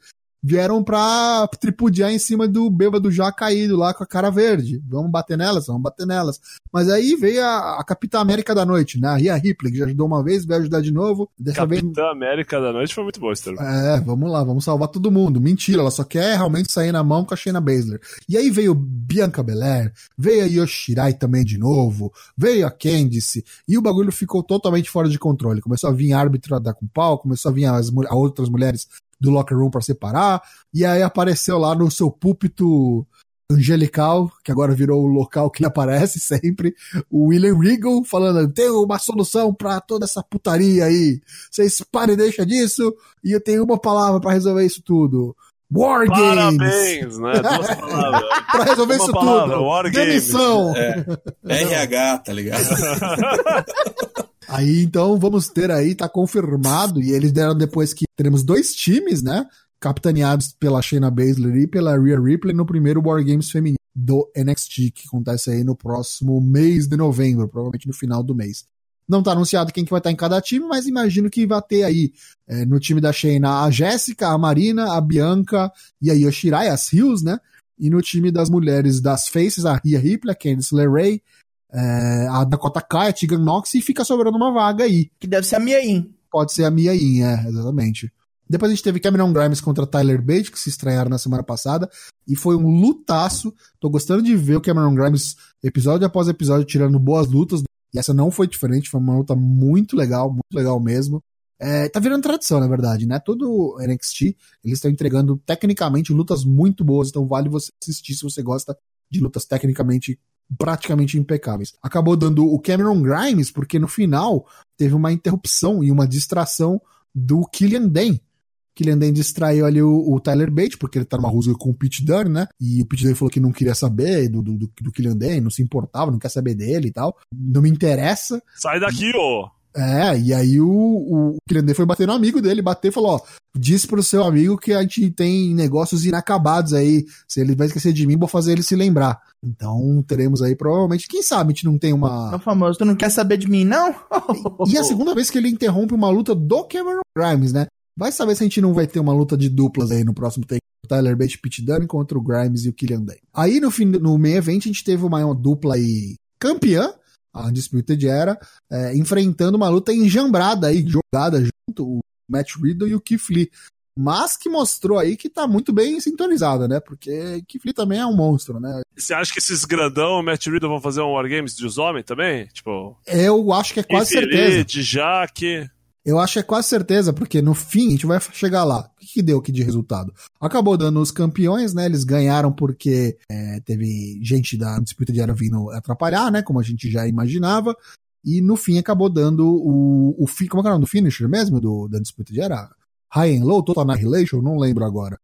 vieram pra tripudiar em cima do bêbado já caído lá com a cara verde. Vamos bater nelas, vamos bater nelas. Mas aí veio a, a Capitã América da Noite, né? A Rhea Ripley, que já ajudou uma vez, veio ajudar de novo. Dessa vez. Capitã América da Noite foi muito bom esse termo. É, vamos lá, vamos salvar todo mundo. Mentira, ela só quer realmente sair na mão com a Shayna Baszler. E aí veio Bianca Belair, veio a Yoshirai também de novo, veio a Candice, e o bagulho ficou totalmente fora de controle. Começou a vir árbitro a dar com pau, começou a vir as, a outras mulheres do locker room pra separar, e aí apareceu lá no seu púlpito angelical, que agora virou o local que ele aparece sempre, o William Regal falando, tem uma solução pra toda essa putaria aí, vocês parem e deixam disso, e eu tenho uma palavra pra resolver isso tudo. War Games! Parabéns, né? Duas palavras. Pra resolver Uma isso palavra, tudo! War Games. Demissão! É, RH, tá ligado? Aí então vamos ter aí, tá confirmado, e eles deram depois que teremos dois times, né? Capitaneados pela Shayna Baszler e pela Rhea Ripley no primeiro War Games feminino do NXT, que acontece aí no próximo mês de novembro, provavelmente no final do mês. Não tá anunciado quem que vai estar em cada time, mas imagino que vai ter aí é, no time da Shayna a Jéssica, a Marina, a Bianca e a Yoshirai, as Hills, né? E no time das mulheres das Faces, a Rhea Ripley, a Candice LeRae, é, a Dakota Kai, a Tegan Nox e fica sobrando uma vaga aí. Que deve ser a Mia Yim. Pode ser a Mia Yim, é, exatamente. Depois a gente teve Cameron Grimes contra Tyler Bate, que se estranharam na semana passada, e foi um lutaço. Tô gostando de ver o Cameron Grimes episódio após episódio tirando boas lutas, e essa não foi diferente, foi uma luta muito legal, muito legal mesmo. É, tá virando tradição, na verdade, né? Todo NXT, eles estão entregando tecnicamente lutas muito boas, então vale você assistir se você gosta de lutas tecnicamente praticamente impecáveis. Acabou dando o Cameron Grimes, porque no final teve uma interrupção e uma distração do Killian Dane. Killian Dane distraiu ali o, o, Tyler Bate, porque ele tá numa rusga com o Pete Dunne, né? E o Pete Dunne falou que não queria saber do, do, do Killian Dane, não se importava, não quer saber dele e tal. Não me interessa. Sai daqui, ô! É, e aí o, o Killian foi bater no amigo dele, bater e falou, ó, diz pro seu amigo que a gente tem negócios inacabados aí, se ele vai esquecer de mim, vou fazer ele se lembrar. Então teremos aí provavelmente, quem sabe a gente não tem uma... É o famoso, tu não quer saber de mim não? e a segunda vez que ele interrompe uma luta do Cameron Grimes, né? Vai saber se a gente não vai ter uma luta de duplas aí no próximo take. Tyler Bate e Pete Dunne contra o Grimes e o Killian Day. Aí no fim, no meio evento a gente teve uma, uma dupla aí campeã, a Undisputed Era, é, enfrentando uma luta enjambrada aí, jogada junto, o Matt Riddle e o Keith Lee. Mas que mostrou aí que tá muito bem sintonizada, né? Porque Keith Lee também é um monstro, né? Você acha que esses grandão, Matt Riddle, vão fazer um Wargames dos homens também? Tipo. Eu acho que é quase Keith certeza. Lee, de Jaque. Eu acho que é quase certeza, porque no fim a gente vai chegar lá. O que, que deu aqui de resultado? Acabou dando os campeões, né? Eles ganharam porque é, teve gente da disputa de era vindo atrapalhar, né? Como a gente já imaginava. E no fim acabou dando o, o fim. Como é que é o nome do finisher mesmo? Do, da disputa de era? High and Low, Total Annihilation? Não lembro agora.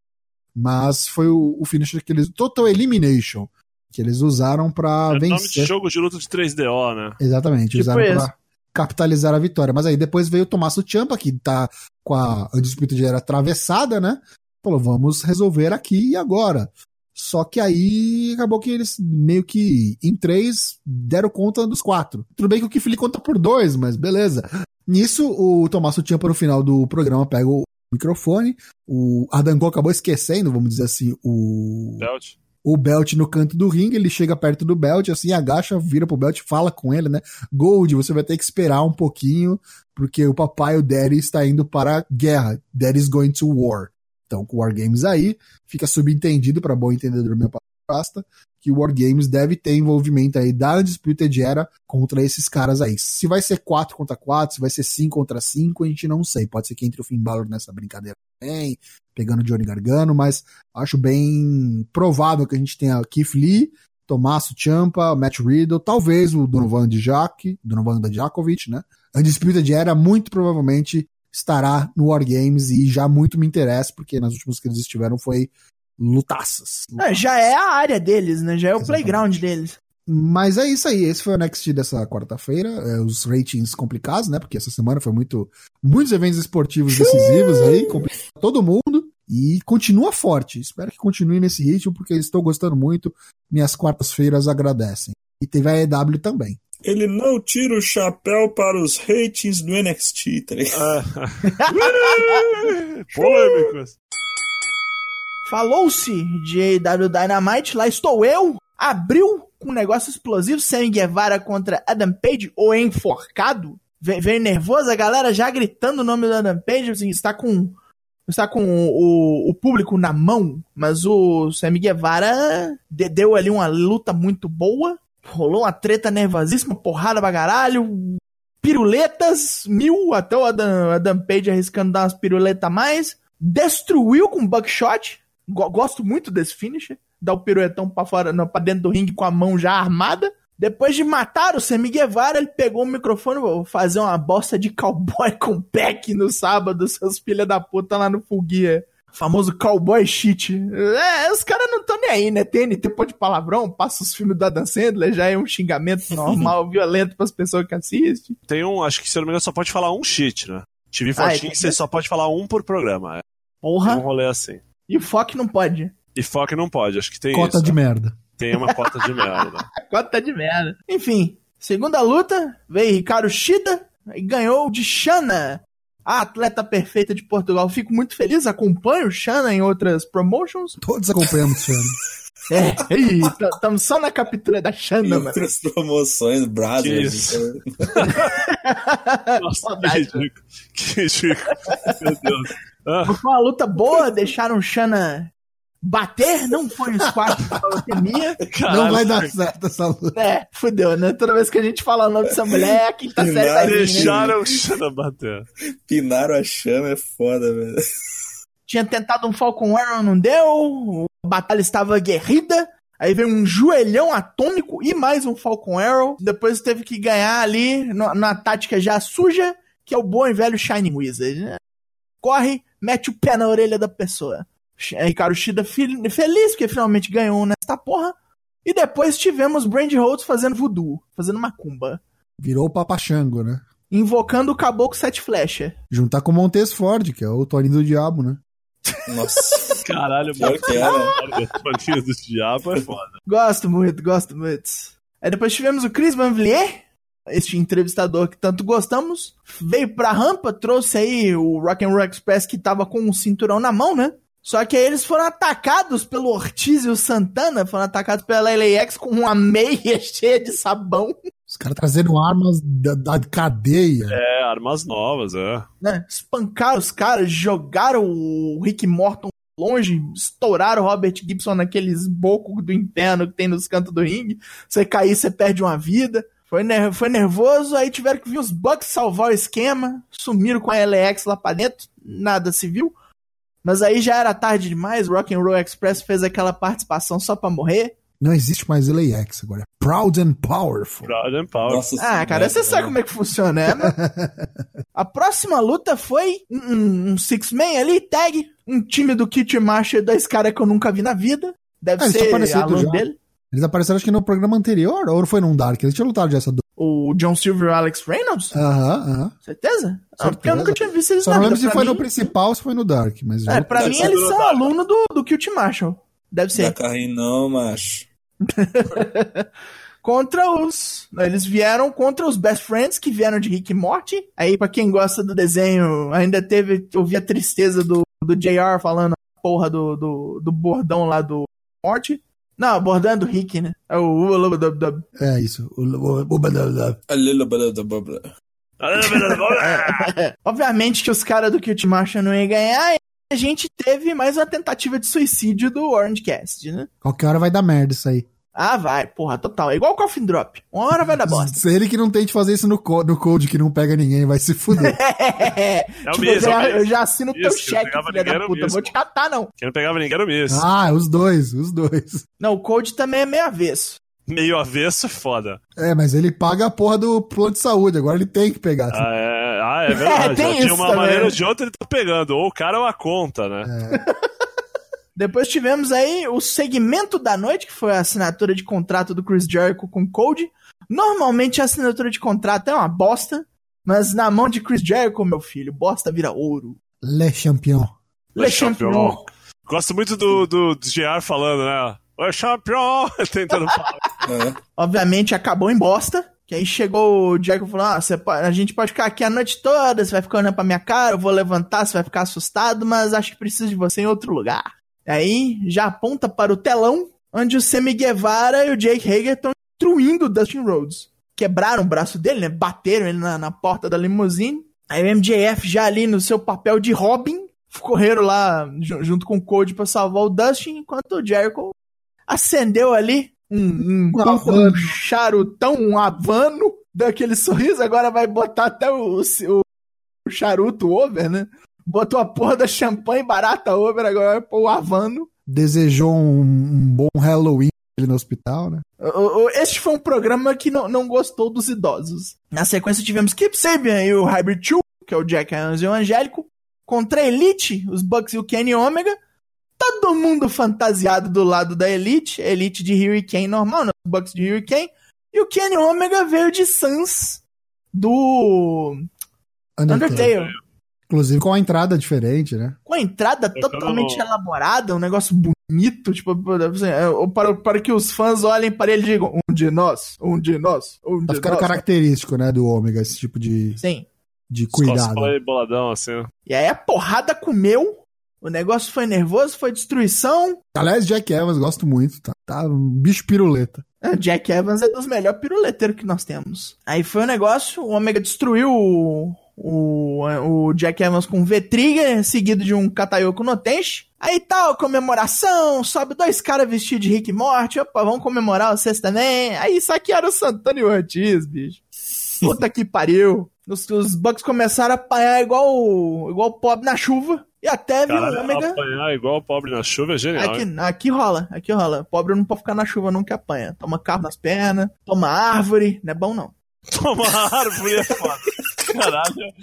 Mas foi o, o finisher que eles. Total Elimination. Que eles usaram pra é vencer. nome de jogo de luta de 3DO, né? Exatamente. Tipo usaram esse. pra capitalizar a vitória. Mas aí depois veio o Tommaso Ciampa, que tá com a, a disputa de era atravessada, né? Falou, vamos resolver aqui e agora. Só que aí acabou que eles meio que em três deram conta dos quatro. Tudo bem que o Kifli conta por dois, mas beleza. Nisso, o Tommaso Ciampa no final do programa pega o microfone. O Adam Cole acabou esquecendo, vamos dizer assim, o. Belt. O Belt no canto do ringue, ele chega perto do Belt, assim, agacha, vira pro Belt, fala com ele, né? Gold, você vai ter que esperar um pouquinho, porque o papai, o Daddy, está indo para a guerra. Daddy's going to war. Então, com War Games aí, fica subentendido para bom entendedor meu pasta, que o War Games deve ter envolvimento aí da Undisputed Era contra esses caras aí. Se vai ser 4 contra 4, se vai ser 5 contra 5, a gente não sei. Pode ser que entre o Finn Balor nessa brincadeira também, pegando o Johnny Gargano, mas acho bem provável que a gente tenha Keith Lee, Tommaso Ciampa, Matt Riddle, talvez o Donovan Dijak, Donovan Dajakovic, né? Undisputed Era muito provavelmente estará no War Games e já muito me interessa, porque nas últimas que eles estiveram foi lutaças. É, já é a área deles, né? Já é o Exatamente. playground deles. Mas é isso aí, esse foi o NXT dessa quarta-feira, é, os ratings complicados, né, porque essa semana foi muito, muitos eventos esportivos decisivos aí, todo mundo, e continua forte, espero que continue nesse ritmo, porque estou gostando muito, minhas quartas-feiras agradecem. E teve a EW também. Ele não tira o chapéu para os ratings do NXT, tá ligado? Polêmicos. Falou-se de AEW Dynamite, lá estou eu, abriu com um negócio explosivo, Sammy Guevara contra Adam Page, o enforcado, Ve- veio nervoso, a galera já gritando o nome do Adam Page, assim, está com está com o, o público na mão, mas o Sammy Guevara de- deu ali uma luta muito boa, rolou uma treta nervosíssima, porrada pra caralho, piruletas, mil, até o Adam, Adam Page arriscando dar umas piruletas a mais, destruiu com buckshot, gosto muito desse finisher, dar o piruetão pra fora, não, pra dentro do ringue com a mão já armada. Depois de matar o Sammy Guevara, ele pegou o microfone, vou fazer uma bosta de cowboy com pack no sábado, seus filha da puta lá no Fuguia. Famoso cowboy shit. É, os caras não estão nem aí, né? TNT pode palavrão, passa os filmes do Adam Sandler, já é um xingamento normal, violento pras pessoas que assistem. Tem um, acho que se eu não me engano, só pode falar um shit, né? TV Ah, 14, é, você só pode falar um por programa. É um Porra. rolê assim. E o Foque não pode. E Foque não pode, acho que tem Cota isso. de merda. Tem uma cota de merda. Cota de merda. Enfim, segunda luta, veio Ricardo Shida e ganhou de Shana, a atleta perfeita de Portugal. Fico muito feliz, acompanho Shana em outras promotions. Todos acompanhamos o Xana. É, estamos só na captura da Shana, mano. outras promoções, Brothers. Nossa, que Saudade. ridículo. Que ridículo. Meu Deus. Ah, Foi uma luta boa, deixaram Shana bater, não foi um squat de falocemia. caralho, Não vai dar certo essa luta. É, fudeu, né? Toda vez que a gente fala o nome dessa mulher, a quinta série vai vir, né? Deixaram o Xana bater. Pinaram a chama é foda, velho. Tinha tentado um Falcon Arrow, não deu. A batalha estava aguerrida. Aí veio um joelhão atômico e mais um Falcon Arrow. Depois teve que ganhar ali no- na tática já suja, que é o bom e velho Shining Wizard. né? Corre, mete o pé na orelha da pessoa. Ricardo Shida fi- feliz porque finalmente ganhou nesta porra. E depois tivemos Brandy Rhodes fazendo voodoo, fazendo macumba. Virou o Papachango, né? Invocando o caboclo sete flecha. Juntar com o Montes Ford, que é o Torinho do Diabo, né? Nossa. Caralho, mano. que é, né? Toalhinha do diabo é foda. Gosto muito, gosto muito. Aí depois tivemos o Chris Van Vliet, este entrevistador que tanto gostamos. Veio pra rampa, trouxe aí o Rock and Roll Express que tava com um cinturão na mão, né? Só que aí eles foram atacados pelo Ortiz e o Santana, foram atacados pela LAX com uma meia cheia de sabão, Os caras trazendo armas da, da cadeia. É, armas novas, é. né? Espancaram os caras, jogaram o Rick Morton longe, estouraram o Robert Gibson naqueles bocos do inferno que tem nos cantos do ringue. Você cair, você perde uma vida. Foi, ner- foi nervoso, aí tiveram que vir os Bucks salvar o esquema, sumiram com a LX lá pra dentro, nada se viu. Mas aí já era tarde demais, o Rock and Roll Express fez aquela participação só pra morrer. Não existe mais LAX agora. é Proud and Powerful. Proud and Power. Nossa Ah, cara, você sabe como é que funciona, né? A próxima luta foi um, um- Six-Man ali, tag, um time do Kit Marshall, dois caras que eu nunca vi na vida. Deve Ah, ser aluno já. dele. Eles apareceram acho que no programa anterior, ou foi num Dark? Eles tinham lutado já essa dupla. O John Silver e o Alex Reynolds? Aham, aham. Certeza? Ah, porque eu nunca tinha visto eles Só na não vida. lembro se Pra foi mim- no principal ou se foi no Dark, mas já. É, pra mim eles do são aluno do, do Kit Marshall. Deve ser. carrinho não, macho. contra os. Eles vieram contra os Best Friends, que vieram de Rick e Morty. Aí, pra quem gosta do desenho, ainda teve. Eu vi a tristeza do, do JR falando a porra do, do, do bordão lá do Morty. Não, o bordão é do Rick, né? É o. É isso. Obviamente que os caras do Kit Marshall não iam ganhar. A gente teve mais uma tentativa de suicídio do Orange Cast, né? Qualquer hora vai dar merda isso aí. Ah, vai, porra, total. É igual o Coffin Drop. Uma hora vai dar bosta. Se ele que não tente fazer isso no, co no code que não pega ninguém, vai se fuder. É, o tipo, mesmo, eu, já, o mesmo. eu já assino o teu cheque, pegava filha ninguém da puta. mesmo. Vou te catar, não. Quem não pegava ninguém era o Miss. ah, os dois, os dois. Não, o Code também é meio avesso. Meio avesso é foda. É, mas ele paga a porra do plano de saúde, agora ele tem que pegar. Ah, é, ah, é verdade. tem de isso uma também. maneira ou de outra ele tá pegando. Ou o cara ou a conta, né? Depois tivemos aí o segmento da noite, que foi a assinatura de contrato do Chris Jericho com o Code. Normalmente a assinatura de contrato é uma bosta, mas na mão de Chris Jericho, meu filho, bosta vira ouro. Le Champion. Le Champion. Gosto muito do, do, do GR falando, né? O champion! Tentando falar. É. Obviamente acabou em bosta. Que aí chegou o Jericho e falou: ah, você pode- a gente pode ficar aqui a noite toda, você vai ficar olhando pra minha cara, eu vou levantar, você vai ficar assustado, mas acho que preciso de você em outro lugar. Aí já aponta para o telão, onde o Sammy Guevara e o Jake Hager estão destruindo o Dustin Rhodes. Quebraram o braço dele, né? Bateram ele na, na porta da limusine. Aí o MJF já ali no seu papel de Robin, correram lá ju- junto com o Code pra salvar o Dustin, enquanto o Jericho acendeu ali um, um, Um Havano. charutão, um havano daquele sorriso, agora vai botar até o, o, o charuto over, né? Botou a porra da champanhe barata over, agora vai pôr o havano. Desejou um, um bom Halloween ele no hospital, né? Este foi um programa que não, não gostou dos idosos. Na sequência tivemos Kip Sabian e o Hybrid 2, que é o Jack Evans e o Angélico, contra a Elite, os Bucks e o Kenny Omega. Todo mundo fantasiado do lado da Elite, Elite de Hurricane normal, né? Bucks de Hurricane. E o Kenny Omega veio de Sans do Undertale. Inclusive com a entrada diferente, né? Com a entrada Eu totalmente não- elaborada, um negócio bonito, tipo, assim, é, para, para que os fãs olhem para ele e digam, um de nós, um de nós, um Tá de ficando nós. característico, né, do Ômega, esse tipo de, Sim. de cosplay cuidado. boladão, assim. né? E aí a porrada comeu, o negócio foi nervoso, foi destruição. Aliás, Jack Evans, gosto muito, tá? Tá um bicho piruleta. Ah, Jack Evans é dos melhores piruleteiros que nós temos. Aí foi o negócio, o Omega destruiu o, o, o Jack Evans com V-Trigger, seguido de um Katayoko no Tenshi. Aí tal, comemoração, sobe dois caras vestidos de Rick Morty, opa, vamos comemorar vocês também. Aí saquearam o Santana e o Ortiz, bicho. Puta que pariu. Os, os Bucks começaram a apanhar igual, igual pobre na chuva. E até viu o Caralho, Omega... apanhar igual pobre na chuva é genial. hein? Aqui, aqui rola, aqui rola. Pobre não pode ficar na chuva nunca apanha. Toma carro nas pernas, toma árvore, não é bom não. Tomar árvore é foda. Caralho.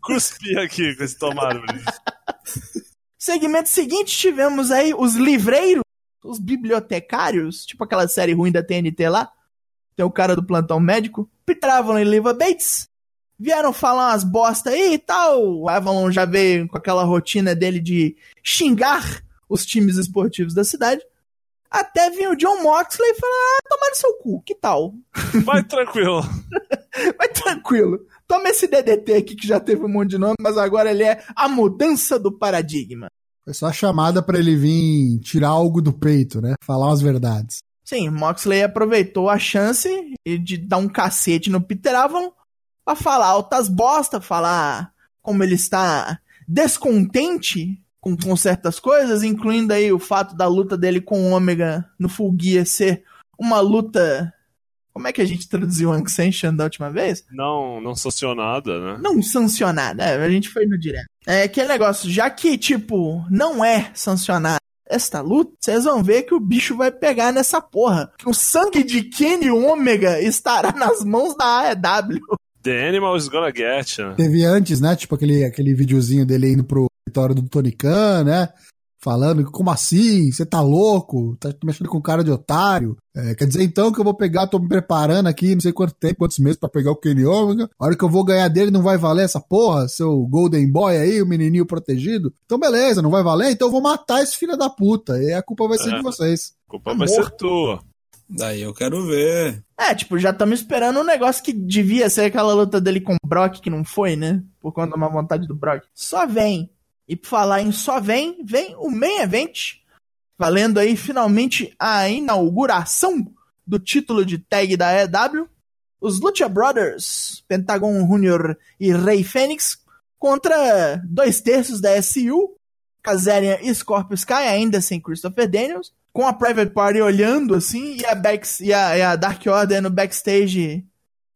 Cuspi aqui com esse tomar árvore. Segmento seguinte, tivemos aí os livreiros, os bibliotecários, tipo aquela série ruim da TNT lá. Tem o cara do plantão médico. Peter Avalon e Liva Bates vieram falar umas bosta aí e tal. O Avalon já veio com aquela rotina dele de xingar os times esportivos da cidade. Até vinha o John Moxley e falou: Ah, tomar no seu cu, que tal? Vai tranquilo. Mas tranquilo. Toma esse DDT aqui que já teve um monte de nome, mas agora ele é a mudança do paradigma. Foi só a chamada pra ele vir tirar algo do peito, né? Falar as verdades. Sim, Moxley aproveitou a chance de dar um cacete no Peter Avalon pra falar altas bosta, falar como ele está descontente com, com certas coisas, incluindo aí o fato da luta dele com o Ômega no Full Gear ser uma luta. Como é que a gente traduziu Unsanctioned da última vez? Não, não sancionada, né? Não sancionada, é, a gente foi no direto. É aquele negócio, já que, tipo, não é sancionada esta luta, vocês vão ver que o bicho vai pegar nessa porra. Que o sangue de Kenny Omega estará nas mãos da AEW. The Animal is gonna get you. Teve antes, né? Tipo aquele, aquele videozinho dele indo pro escritório do Tony Khan, né? Falando, como assim? Você tá louco? Tá mexendo com cara de otário? É, quer dizer então que eu vou pegar, tô me preparando aqui, não sei quanto tempo, quantos meses pra pegar o Kenny Omega. A hora que eu vou ganhar dele não vai valer essa porra, seu Golden Boy aí, o menininho protegido. Então beleza, não vai valer, então eu vou matar esse filho da puta. E a culpa vai ser É. de vocês. A culpa Tá vai ser tua. Daí eu quero ver. É, tipo, já estamos esperando um negócio que devia ser aquela luta dele com o Brock, que não foi, né? Por conta da má vontade do Brock. Só vem. E por falar em só vem, vem o main event. Valendo aí finalmente a inauguração do título de tag da EW. Os Lucha Brothers, Pentagon Junior e Rey Fênix, contra dois terços da SU, Kazarian e Scorpio Sky, ainda sem Christopher Daniels, com a Private Party olhando assim, e a, back, e a, e a Dark Order no backstage,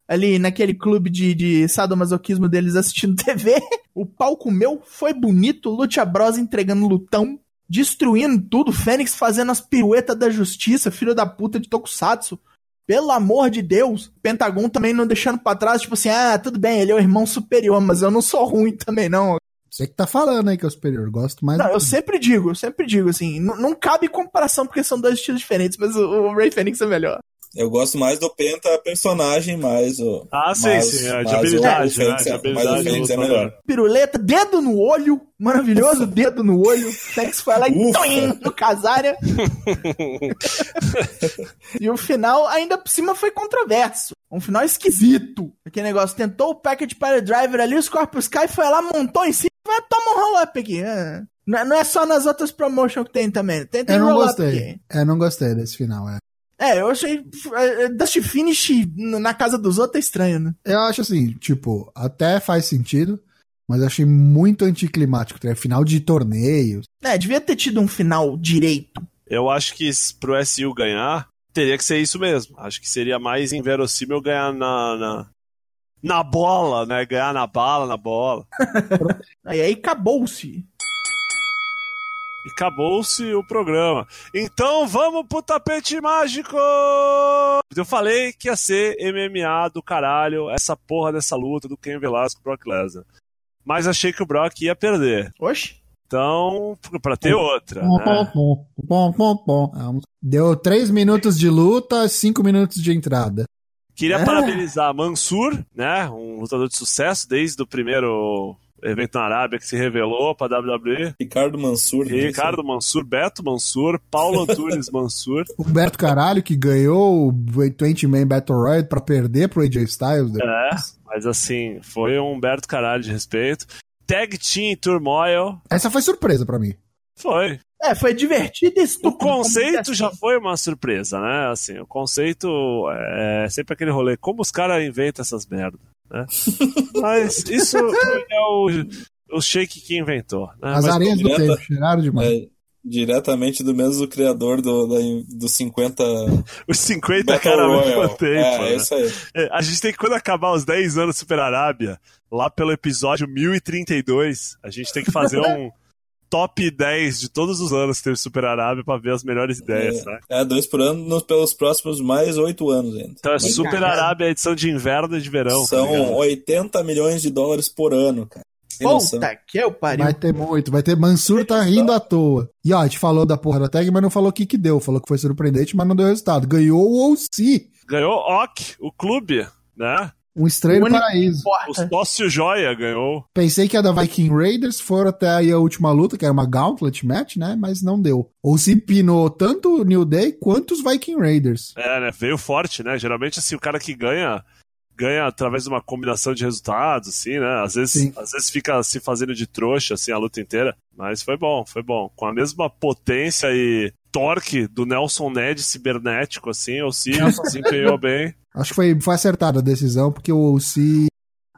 ali naquele clube de, de sadomasoquismo deles assistindo TV. O palco meu foi bonito, Lucha Bros entregando lutão, destruindo tudo, Fênix fazendo as piruetas da justiça, filho da puta de Tokusatsu. Pelo amor de Deus, Pentagon também não deixando pra trás, tipo assim, ah, tudo bem, ele é o irmão superior, mas eu não sou ruim também, não. Você que tá falando aí que é o superior, gosto mais. Não, do- eu sempre digo, eu sempre digo, assim, não cabe comparação porque são dois estilos diferentes, mas o, o Ray Fênix é melhor. Eu gosto mais do Penta personagem, mais o. Ah, sim, mas- sim, é de o- habilidade, o Fênix né? é- De Mas o habilidade Fênix é lutador. melhor. Piruleta, dedo no olho, maravilhoso, dedo no olho. Fênix foi lá e toim, no casária. e o final, ainda por cima, foi controverso. Um final esquisito. Aquele negócio, tentou o package para driver ali, o Scorpio Sky foi lá, montou em cima, vai, toma um roll-up aqui. É. Não é- não é só nas outras promotions que tem também. Tem, tem Eu não gostei. aqui. É, não gostei desse final, é. É, eu achei é, é, Dust Finish na casa dos outros é estranho, né? Eu acho assim, tipo, até faz sentido, mas eu achei muito anticlimático. É final de torneio. É, devia ter tido um final direito. Eu acho que pro SU ganhar, teria que ser isso mesmo. Acho que seria mais inverossímil ganhar na, na, na bola, né? Ganhar na bala, na bola. Aí aí acabou-se. E acabou-se o programa. Então vamos pro tapete mágico! Eu falei que ia ser MMA do caralho, essa porra dessa luta do Ken Velasco e Brock Lesnar. mas achei que o Brock ia perder. Oxe. Então, pra ter outra, né? Deu 3 minutos de luta, 5 minutos de entrada. Queria É. parabenizar Mansur, né? Um lutador de sucesso desde o primeiro evento na Arábia que se revelou pra WWE. Ricardo Mansur. né? Ricardo Mansur, Beto Mansur, Paulo Antunes Mansur. Humberto Caralho, que ganhou o 20 Man Battle Royale pra perder pro AJ Styles. né? É, mas assim, foi um Humberto Caralho de respeito. Tag Team Turmoil. Essa foi surpresa pra mim. Foi. É, foi divertido e O estúpido. conceito como já foi uma surpresa, né? Assim, o conceito é sempre aquele rolê. Como os caras inventam essas merdas, né? Mas isso é o, o Shake que inventou. Né? As Mas areias do direta- tempo, cheiraram demais. É, diretamente do mesmo criador do, da, do 50 os 50 Battle caras ao mesmo tempo. é, né? isso aí. É, A gente tem que, quando acabar os 10 anos do Super Arábia, lá pelo episódio 1032, a gente tem que fazer um top 10 de todos os anos que teve Super Arábia pra ver as melhores ideias, né? É, dois por ano nos- pelos próximos mais oito anos ainda. Então é Mas Super caralho. Arábia, edição de inverno e de verão. tá? São 80 milhões de dólares por ano, cara. Puta que eu pariu. Vai ter muito, vai ter. Mansur tá rindo à toa. E ó, a gente falou da porra da tag, mas não falou o que que deu. Falou que foi surpreendente, mas não deu resultado. Ganhou o OC, Ganhou OK, o clube, né? Um estranho O único paraíso. O sócio Joia ganhou. Pensei que a da Viking Raiders foram até aí a última luta, que era uma Gauntlet match, né? Mas não deu. Ou se pinou tanto o New Day quanto os Viking Raiders. É, né? Veio forte, né? Geralmente, assim, o cara que ganha, ganha através de uma combinação de resultados, assim, né? Às vezes, Sim. às vezes fica se fazendo de trouxa, assim, a luta inteira. Mas foi bom, foi bom. Com a mesma potência e torque do Nelson Ned cibernético, assim, o se desempenhou bem. Acho que foi, foi acertada a decisão, porque o OC.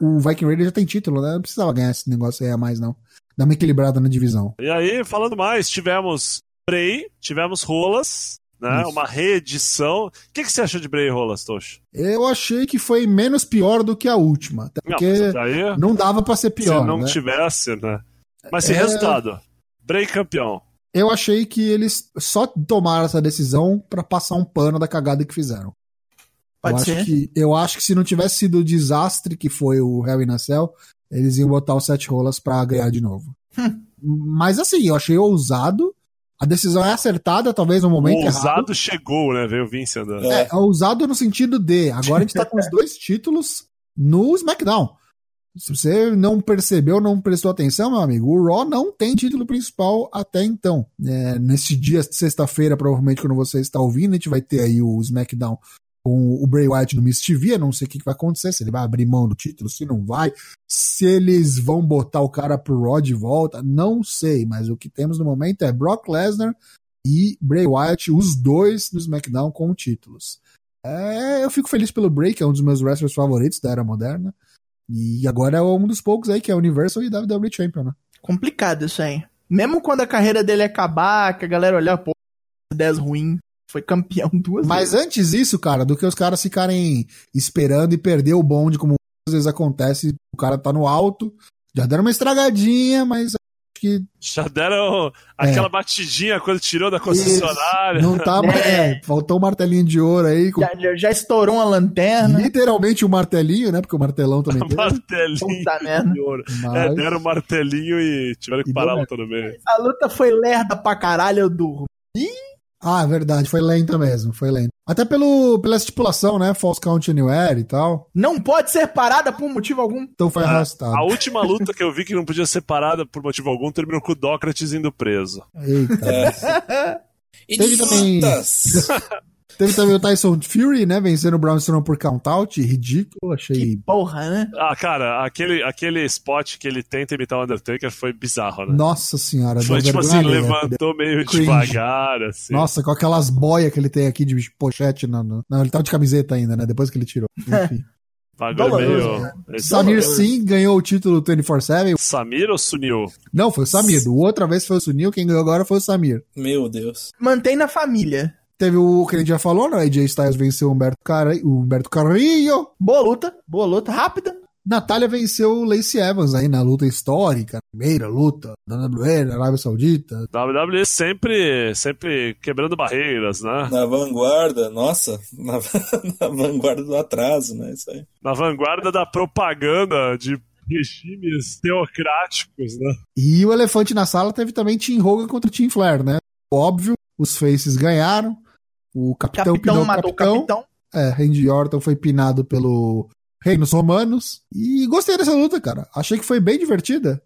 O Viking Raiders já tem título, né? Não precisava ganhar esse negócio aí a mais, não. Dá uma equilibrada na divisão. E aí, falando mais, tivemos Bray, tivemos Rolas, né? Isso. Uma reedição. O que, que você achou de Bray e Rolas, Tocho? Eu achei que foi menos pior do que a última. Até Não, porque daí, não dava pra ser pior. se não né? tivesse, né? Mas sem É. resultado. Bray campeão. Eu achei que eles só tomaram essa decisão pra passar um pano da cagada que fizeram. Pode eu ser. Acho que, eu acho que se não tivesse sido o desastre que foi o Hell in a Cell, eles iam botar os sete rolas pra ganhar de novo. Hum. Mas assim, eu achei ousado. A decisão é acertada, talvez no momento o errado. ousado chegou, né? Veio o Vince andando. É. É, ousado no sentido de. Agora a gente tá com os dois títulos no SmackDown. Se você não percebeu, não prestou atenção, meu amigo, o Raw não tem título principal até então. É, nesse dia, sexta-feira, provavelmente, quando você está ouvindo, a gente vai ter aí o SmackDown com o Bray Wyatt no Miss TV. Não sei o que que vai acontecer, se ele vai abrir mão do título, se não vai. Se eles vão botar o cara pro Raw de volta, não sei. Mas o que temos no momento é Brock Lesnar e Bray Wyatt, os dois no SmackDown com títulos. É, eu fico feliz pelo Bray, que é um dos meus wrestlers favoritos da era moderna. E agora é um dos poucos aí que é Universal e WWE Champion, né? Complicado isso aí. Mesmo quando a carreira dele acabar, que a galera olhar, pô, 10 ruim, foi campeão duas Mas vezes. antes disso, cara, do que os caras ficarem esperando e perder o bonde, como às vezes acontece, o cara tá no alto, já deram uma estragadinha, mas que Já deram aquela batidinha quando tirou da concessionária. não tá. é, faltou o martelinho de ouro aí, com Já, já- estourou uma lanterna. literalmente o martelinho, né? Porque o martelão também tem. martelinho Puta de ouro. É, Mas... deram o martelinho e tiveram que E parar a luta no meio. A luta foi lerda pra caralho, eu durmo. Ah, é verdade, foi lenta mesmo, foi lenta. Até pelo, pela estipulação, né? False Count Anywhere e tal. Não pode ser parada por motivo algum. Então foi arrastado. A última luta que eu vi que não podia ser parada por motivo algum terminou com o Dócrates indo preso. Eita. Teve também- Idiotas! Teve também o Tyson Fury, né? Vencendo o Braun Strowman por count-out. Ridículo, achei. Porra, né? Ah, cara, aquele, aquele spot que ele tenta imitar o Undertaker foi bizarro, né? Nossa senhora, Foi tipo assim, levantou meio Cringe. devagar, assim. Nossa, com aquelas boias que ele tem aqui de pochete. No, no- Não, ele tava de camiseta ainda, né? Depois que ele tirou. Enfim. Doloroso, meio. né? esse- Samir Sim ganhou o título 24-7. Samir ou Sunil? Não, foi o Samir. Outra vez foi o Sunil. Quem ganhou agora foi o Samir. Meu Deus. Mantém na família. Teve o que a gente já falou, né? AJ Styles venceu o Humberto, Car... o Humberto Carrillo. Boa luta, boa luta, rápida. Natália venceu o Lacey Evans aí na luta histórica, primeira luta da WWE na Arábia Saudita. WWE sempre, sempre quebrando barreiras, né? Na vanguarda, nossa, na, na vanguarda do atraso, né? Isso aí. Na vanguarda da propaganda de Regimes teocráticos, né? E o elefante na sala teve também Tim Hogan contra Tim Flair, né? Óbvio, os faces ganharam. O capitão, Capitão pinou o matou capitão. o capitão. É, Randy Orton foi pinado pelo Reinos Romanos. E gostei dessa luta, cara. Achei que foi bem divertida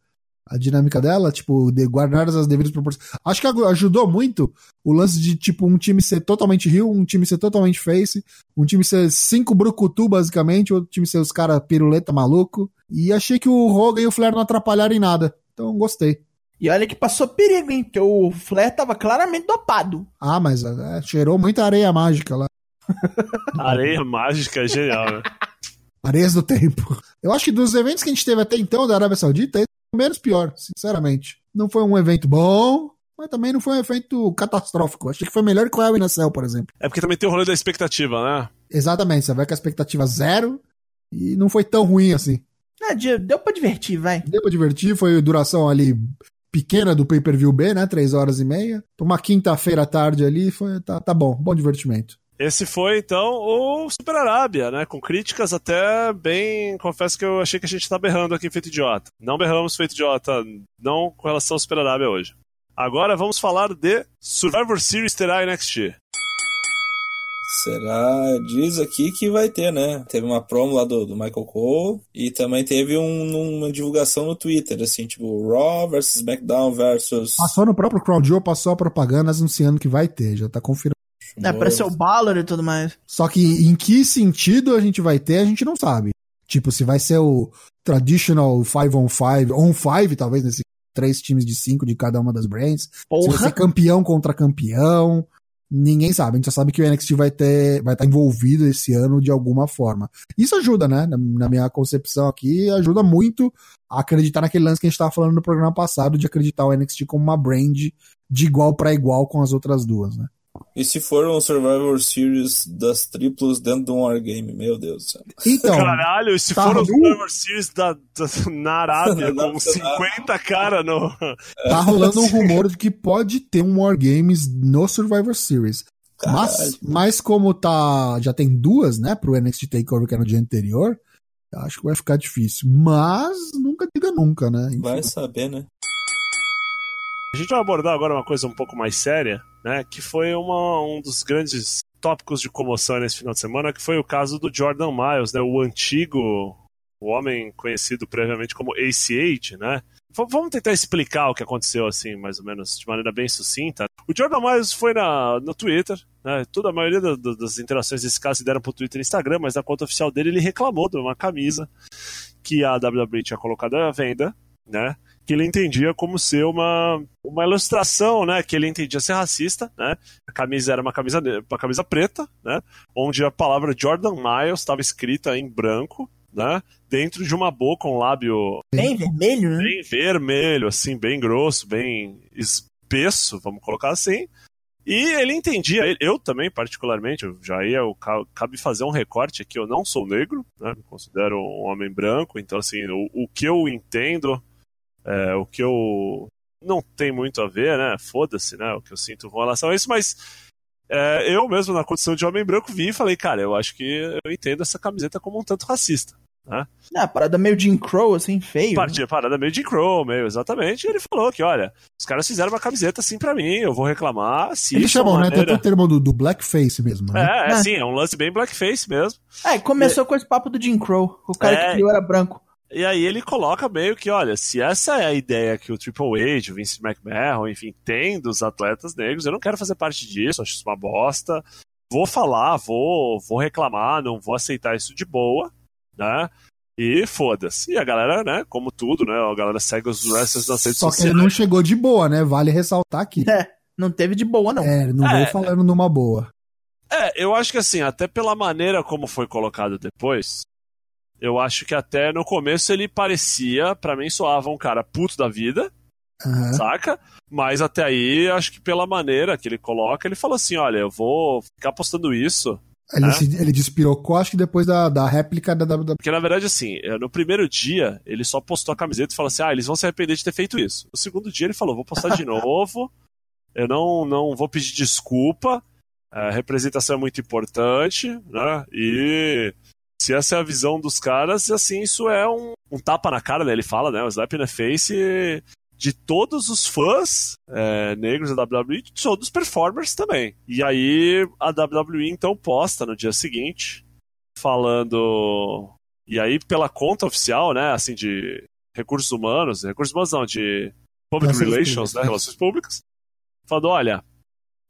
a dinâmica dela, tipo, de guardar as devidas proporções. Acho que aju- ajudou muito o lance de, tipo, um time ser totalmente heel, um time ser totalmente face, um time ser cinco brucutu, basicamente, outro time ser os caras piruleta maluco. E achei que o Hogan e o Flair não atrapalharam em nada. Então, gostei. E olha que passou perigo, hein? Porque o Flair tava claramente dopado. Ah, mas é, cheirou muita areia mágica lá. Areia mágica é genial, né? Areias do tempo. Eu acho que dos eventos que a gente teve até então da Arábia Saudita, esse foi o menos pior, sinceramente. Não foi um evento bom, mas também não foi um evento catastrófico. Achei que foi melhor que o Hell in a Cell, por exemplo. É porque também tem o rolê da expectativa, né? Exatamente, você vai com a expectativa zero e não foi tão ruim assim. Ah, de- deu pra divertir, vai. Deu pra divertir, foi duração ali pequena do pay-per-view B, né? Três horas e meia. Uma quinta-feira à tarde ali, foi, tá, tá bom, bom divertimento. Esse foi, então, o Super Arábia, né? Com críticas até bem. Confesso que eu achei que a gente tá berrando aqui feito idiota. Não berramos feito idiota, não com relação ao Super Arábia hoje. Agora vamos falar de Survivor Series terá NXT. Será? Diz aqui que vai ter, né? Teve uma promo lá do, do Michael Cole e também teve um- uma divulgação no Twitter, assim, tipo Raw versus SmackDown versus. Passou no próprio Crowd Joe, passou a propaganda anunciando que vai ter, já tá confirmado. É, apareceu o Balor e tudo mais. Só que em que sentido a gente vai ter, a gente não sabe. Tipo, se vai ser o traditional 5 on 5, on 5, talvez, nesses três times de cinco de cada uma das brands. Se vai Porra. ser campeão contra campeão. Ninguém sabe. A gente só sabe que o NXT vai ter, vai estar envolvido esse ano de alguma forma. Isso ajuda, né? Na, na minha concepção aqui, ajuda muito a acreditar naquele lance que a gente estava falando no programa passado, de acreditar o NXT como uma brand de igual para igual com as outras duas, né? E se for um Survivor Series das triplos dentro de um Wargame, meu Deus do céu. Então, Caralho, e se tá for o no- Survivor Series da, da- na Arábia, com Arábia. 50 cara no. tá rolando um rumor de que pode ter um Wargames no Survivor Series. Mas, Caralho. mas como tá. Já tem duas, né, pro NXT Takeover que era no dia anterior, eu acho que vai ficar difícil. Mas nunca diga nunca, né? Enfim. Vai saber, né? A gente vai abordar agora uma coisa um pouco mais séria, né? Que foi uma, um dos grandes tópicos de comoção nesse final de semana, que foi o caso do Jordan Miles, né? O antigo, o homem conhecido previamente como ACH, né? V- Vamos tentar explicar o que aconteceu, assim, mais ou menos, de maneira bem sucinta. O Jordan Miles foi na, no Twitter, né? Toda a maioria da- da- das interações desse caso se deram pro Twitter e Instagram, mas na conta oficial dele ele reclamou de uma camisa que a WWE tinha colocado à venda, né? Que ele entendia como ser uma, uma ilustração, né? Que ele entendia ser racista, né? A camisa era uma camisa, uma camisa preta, né? Onde a palavra Jordan Miles estava escrita em branco, né? Dentro de uma boca, um lábio Bem vermelho, né? bem vermelho, assim, bem grosso, bem espesso, vamos colocar assim. E ele entendia, eu também, particularmente, eu já ia, eu, ca- cabe fazer um recorte aqui, eu não sou negro, né, me considero um homem branco, então, assim, o, o que eu entendo, é, o que eu não tem muito a ver, né, foda-se, né, o que eu sinto com relação a isso, mas é, eu mesmo, na condição de homem branco, vi e falei, cara, eu acho que eu entendo essa camiseta como um tanto racista. Ah, a parada meio Jim Crow, assim, feio. né? Partia parada meio de Crow, meio exatamente. E ele falou que, olha, os caras fizeram uma camiseta assim pra mim, eu vou reclamar. Se Eles é chamam, né? Tem maneira- até o termo do, do blackface mesmo, né? É, é, Ah. sim, é um lance bem blackface mesmo. É, começou com esse papo do Jim Crow. O cara É. que criou era branco. E aí ele coloca meio que, olha, se essa é a ideia que o Triple H, o Vince McMahon, enfim, tem dos atletas negros, eu não quero fazer parte disso, acho isso uma bosta. Vou falar, vou, vou reclamar, não vou aceitar isso de boa, né? E foda-se. E a galera, né, como tudo, né, a galera segue os wrestlers nas redes Só que sociais. ele não chegou de boa, né? Vale ressaltar aqui. É, não teve de boa, não. É, ele não É. veio falando numa boa. É, eu acho que assim, até pela maneira como foi colocado depois, eu acho que até no começo ele parecia, pra mim soava um cara puto da vida, Aham. saca? Mas até aí, acho que pela maneira que ele coloca, ele falou assim: olha, eu vou ficar postando isso. Ele, É. se, ele despirocou, acho que depois da, da réplica da WWE. Porque na verdade, assim, eh, no primeiro dia, ele só postou a camiseta e falou assim: ah, eles vão se arrepender de ter feito isso. No segundo dia, ele falou: vou postar de novo, eu não, não vou pedir desculpa, a representação é muito importante, né? E Se essa é a visão dos caras, assim, isso é um, um tapa na cara, né? Ele fala, né? O slap in the face de todos os fãs é, negros da WWE e de todos os performers também. E aí a WWE então posta no dia seguinte, falando. E aí, pela conta oficial, né, assim, de recursos humanos, recursos humanos não, de public Relações relations, públicas. né, relações públicas, falando, olha,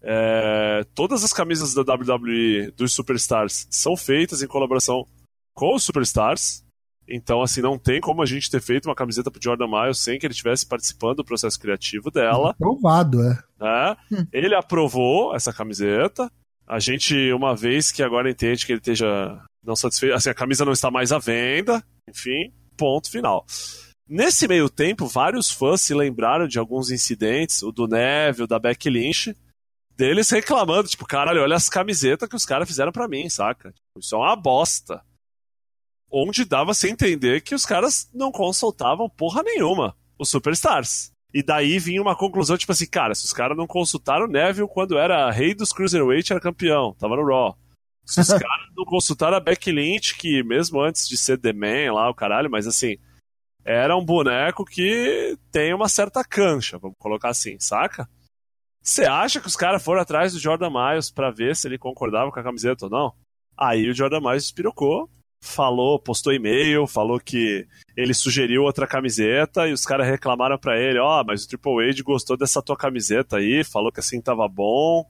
é, todas as camisas da WWE dos Superstars são feitas em colaboração com os Superstars, então, assim, não tem como a gente ter feito uma camiseta pro Jordan Miles sem que ele estivesse participando do processo criativo dela Aprovado, é. né? Hum. Ele aprovou essa camiseta. A gente, uma vez que agora entende que ele esteja não satisfeito, assim, a camisa não está mais à venda, enfim, ponto final. Nesse meio tempo, vários fãs se lembraram de alguns incidentes, o do Neville, o da Becky Lynch, deles reclamando, tipo, caralho, olha as camisetas que os caras fizeram pra mim, saca? Tipo, Isso é uma bosta. Onde dava-se a entender que os caras não consultavam porra nenhuma, os Superstars. E daí vinha uma conclusão, tipo assim, cara, se os caras não consultaram o Neville quando era rei dos Cruiserweight, era campeão, tava no Raw. Se os caras não consultaram a Becky Lynch, que mesmo antes de ser The Man lá, o caralho, mas assim, era um boneco que tem uma certa cancha, vamos colocar assim, saca? Você acha que os caras foram atrás do Jordan Miles pra ver se ele concordava com a camiseta ou não? Aí o Jordan Miles espirocou, falou, postou e-mail, falou que ele sugeriu outra camiseta e os caras reclamaram pra ele, ó, mas o Triple H gostou dessa tua camiseta aí, falou que assim tava bom.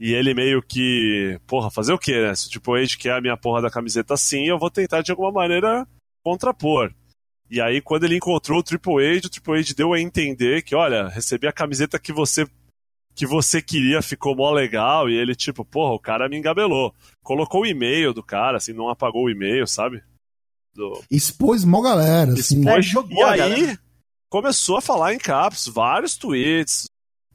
E ele meio que, porra, fazer o quê, né? Se o Triple H quer a minha porra da camiseta assim, eu vou tentar de alguma maneira contrapor. E aí, quando ele encontrou o Triple H, o Triple H deu a entender que, olha, recebi a camiseta que você que você queria, ficou mó legal, e ele, tipo, porra, o cara me engabelou. Colocou o e-mail do cara, assim, não apagou o e-mail, sabe? Do... Expôs mó galera, assim. Expôs. É, jogou E aí, galera. começou a falar em caps, vários tweets.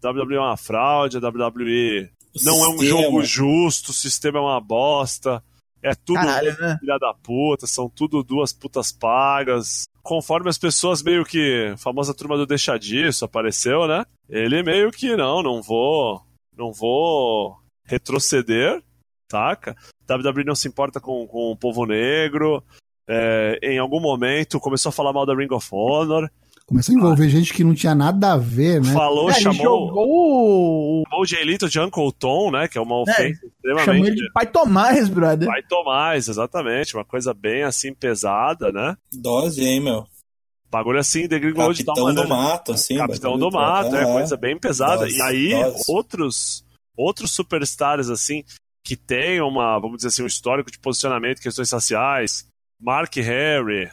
WWE é uma fraude, a WWE O não é um jogo justo, o sistema é uma bosta. É tudo Caralho, né? filha da puta, são tudo duas putas pagas. Conforme as pessoas meio que. A famosa turma do deixa disso apareceu, né? Ele meio que não, não vou. Não vou retroceder, saca? WWE não se importa com, com o povo negro. É, em algum momento começou a falar mal da Ring of Honor. Começou a envolver gente que não tinha nada a ver, né? Falou, É, ele chamou, jogou o. chamou o Jay Lito de Uncle Tom, né? Que é uma ofensa Chamou extremamente. ele de Pai Tomás, brother. Vai Tomás, exatamente. Uma coisa bem assim pesada, né? Dose, hein, meu? Bagulho assim, degringolou de tal Capitão do maneira. mato, assim. Capitão do Mato, é é. coisa bem pesada. Dose, e aí, dose. outros outros superstars, assim, que tem uma, vamos dizer assim, um histórico de posicionamento questões raciais, Mark Henry,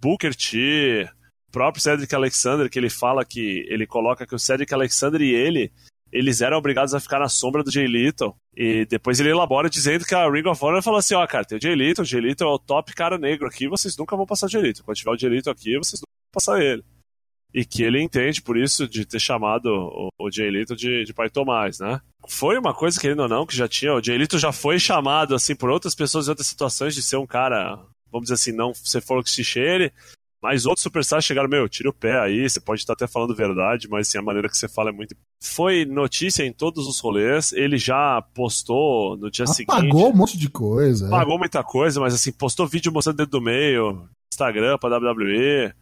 Booker T, próprio Cedric Alexander, que ele fala que ele coloca que o Cedric Alexander e ele eles eram obrigados a ficar na sombra do Jay Little. E depois ele elabora dizendo que a Ring of Honor falou assim: ó, cara, tem o Jay Little, o Jay Little é o top cara negro aqui, vocês nunca vão passar o Jay Little. Quando tiver o Jay Little aqui, vocês nunca vão passar ele. E que ele entende por isso de ter chamado o, o Jay Little de, de Pai Tomás, né? Foi uma coisa, querendo ou não, que já tinha. O Jay Little já foi chamado, assim, por outras pessoas em outras situações de ser um cara, vamos dizer assim, não ser for que se cheire. Mas outros superstars chegaram, meu, tira o pé aí, você pode estar até falando verdade, mas assim, a maneira que você fala é muito. Foi notícia em todos os rolês, ele já postou no dia seguinte. Apagou um monte de coisa. é. Pagou muita coisa, mas assim, postou vídeo mostrando dedo do meio, Instagram pra WWE,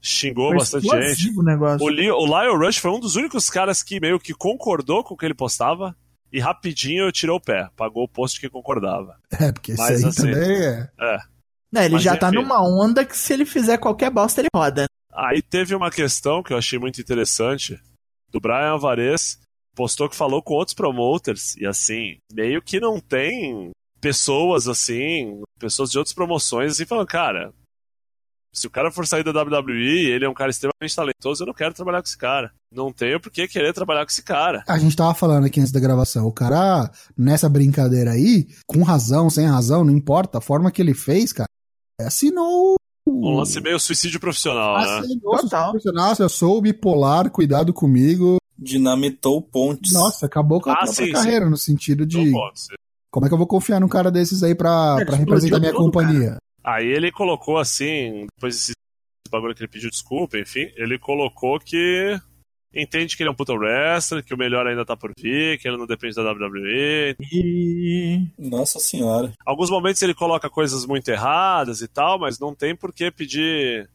xingou Foi bastante gente. o negócio. O, Li- o Lyle Rush foi um dos únicos caras que meio que concordou com o que ele postava e rapidinho tirou o pé, pagou o post que concordava. É, porque isso aí assim, também é. É. Né, ele Mas, já tá enfim. numa onda que se ele fizer qualquer bosta, ele roda. Aí teve uma questão que eu achei muito interessante do Brian Alvarez, postou que falou com outros promoters e assim, meio que não tem pessoas assim, pessoas de outras promoções assim falando, cara, se o cara for sair da WWE, ele é um cara extremamente talentoso, eu não quero trabalhar com esse cara. Não tenho por que querer trabalhar com esse cara. A gente tava falando aqui antes da gravação, o cara, nessa brincadeira aí, com razão, sem razão, não importa, a forma que ele fez, cara, assinou Um lance meio suicídio profissional, né? Assinou Total. profissional, eu sou bipolar, cuidado comigo. Dinamitou pontes. Nossa, acabou com a Ah, própria sim, carreira, no sentido de como é que eu vou confiar num cara desses aí pra, Ele pra explodiu representar minha tudo, companhia? Aí ele colocou assim, depois desse bagulho que ele pediu desculpa, enfim, ele colocou que entende que ele é um puta wrestler, que o melhor ainda tá por vir, que ele não depende da WWE. E. Nossa senhora. Alguns momentos ele coloca coisas muito erradas e tal, mas não tem por que pedir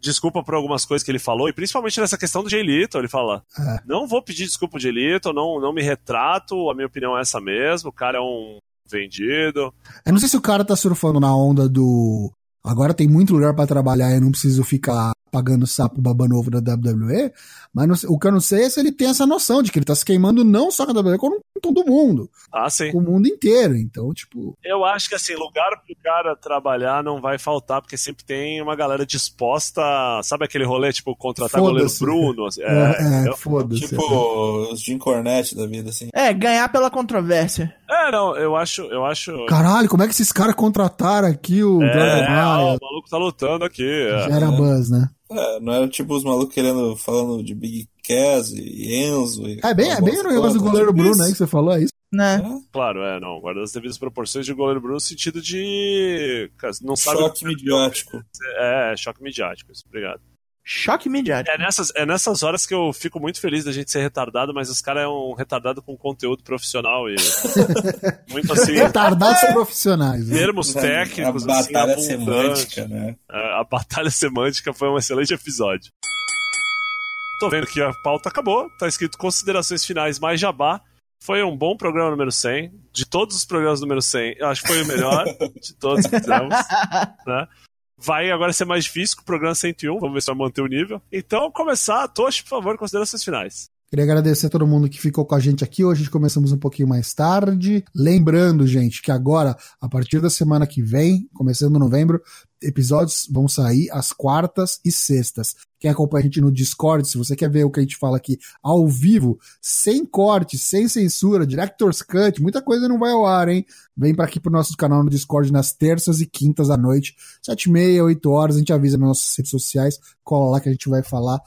desculpa por algumas coisas que ele falou, e principalmente nessa questão do Jay Little, ele fala, É. não vou pedir desculpa pro Jay Little, não, não me retrato, a minha opinião é essa mesmo, o cara é um vendido. Eu não sei se o cara tá surfando na onda do. Agora tem muito lugar pra trabalhar e eu não preciso ficar pagando sapo babando ovo da WWE, mas não o que eu não sei é se ele tem essa noção de que ele tá se queimando não só com a WWE, como com todo mundo, Ah, sim. com o mundo inteiro. Então, tipo, Eu acho que assim, lugar pro cara trabalhar não vai faltar, porque sempre tem uma galera disposta, sabe aquele rolê, tipo, contratar goleiro. Bruno? assim, é, É, é, foda-se. Tipo os Jim Cornette da vida, assim. É, ganhar pela controvérsia. é, não, eu acho, eu acho. Caralho, como é que esses caras contrataram aqui o É, Maia? o maluco tá lutando aqui. é. Já era buzz, né? É, não era tipo os malucos querendo, falando de Big Cass e Enzo. E É bem, é bem o negócio do goleiro Bruno aí que você falou, é isso? Né? Claro, é, não. Guarda as devidas proporções de goleiro Bruno no sentido de. cara, Não sabe. Choque midiático. É, choque midiático, isso, obrigado. Choque midiático. É nessas, é nessas horas que eu fico muito feliz da gente ser retardado, mas os caras é um retardado com conteúdo profissional e. muito assim. Retardados profissionais. né? Termos técnicos, a assim, batalha semântica, né? É, A batalha semântica foi um excelente episódio. Tô vendo que a pauta acabou, tá escrito considerações finais mais jabá. Foi um bom programa número 100. De todos os programas número 100, eu acho que foi o melhor de todos que fizemos. né? Vai agora ser mais difícil com o programa 101, vamos ver se vai manter o nível. Então, começar, Toshi, por favor, considerações finais. Queria agradecer a todo mundo que ficou com a gente aqui. Hoje começamos um pouquinho mais tarde. Lembrando, gente, que agora, a partir da semana que vem, começando em novembro, episódios vão sair às quartas e sextas. Quem acompanha a gente no Discord, se você quer ver o que a gente fala aqui ao vivo, sem corte, sem censura, Director's Cut, muita coisa não vai ao ar, hein? Vem para aqui pro nosso canal no Discord nas terças e quintas à noite, sete e meia, oito horas, a gente avisa nas nossas redes sociais, cola lá que a gente vai falar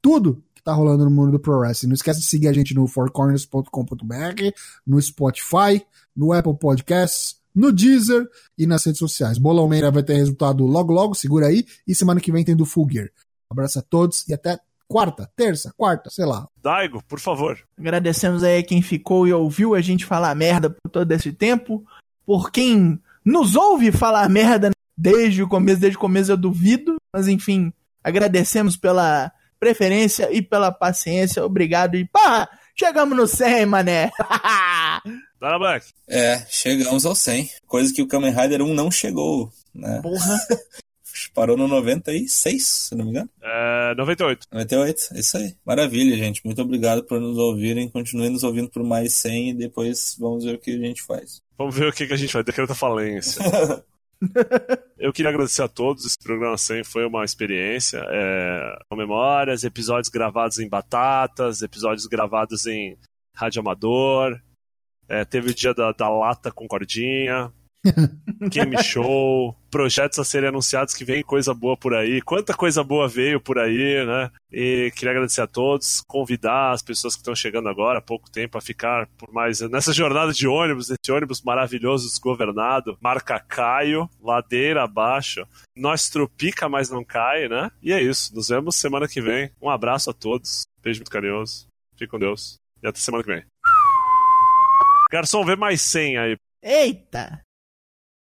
tudo que tá rolando no mundo do Pro Wrestling. Não esquece de seguir a gente no fourcorners.com.br, no Spotify, no Apple Podcasts, no Deezer e nas redes sociais. Bolão Meira vai ter resultado logo logo, segura aí, e semana que vem tem do Full Gear. Abraço a todos e até quarta, terça, quarta, sei lá. Daigo, por favor. Agradecemos aí quem ficou e ouviu a gente falar merda por todo esse tempo. Por quem nos ouve falar merda desde o começo, desde o começo eu duvido. Mas enfim, agradecemos pela preferência e pela paciência. Obrigado e pá! Chegamos no 100, mané! Dana Black. É, chegamos ao 100. Coisa que o Kamen Rider 1 não chegou, né? Porra! Parou no 96, se não me engano. É, 98. 98, é isso aí. Maravilha, gente. Muito obrigado por nos ouvirem. Continuem nos ouvindo por mais 100 e depois vamos ver o que a gente faz. Vamos ver o que, que a gente vai decretar falência. Eu queria agradecer a todos. Esse programa 100 foi uma experiência. É, memórias, episódios gravados em batatas, episódios gravados em rádio amador. É, teve o dia da, da lata com cordinha. Game Show, projetos a serem anunciados que vem coisa boa por aí. Quanta coisa boa veio por aí, né? E queria agradecer a todos, convidar as pessoas que estão chegando agora há pouco tempo a ficar por mais nessa jornada de ônibus, esse ônibus maravilhoso desgovernado, marca Caio, ladeira abaixo. Nós tropica, mas não cai, né? E é isso. Nos vemos semana que vem. Um abraço a todos. Beijo muito carinhoso. Fique com Deus. E até semana que vem. Garçom, vê mais 100 aí. Eita!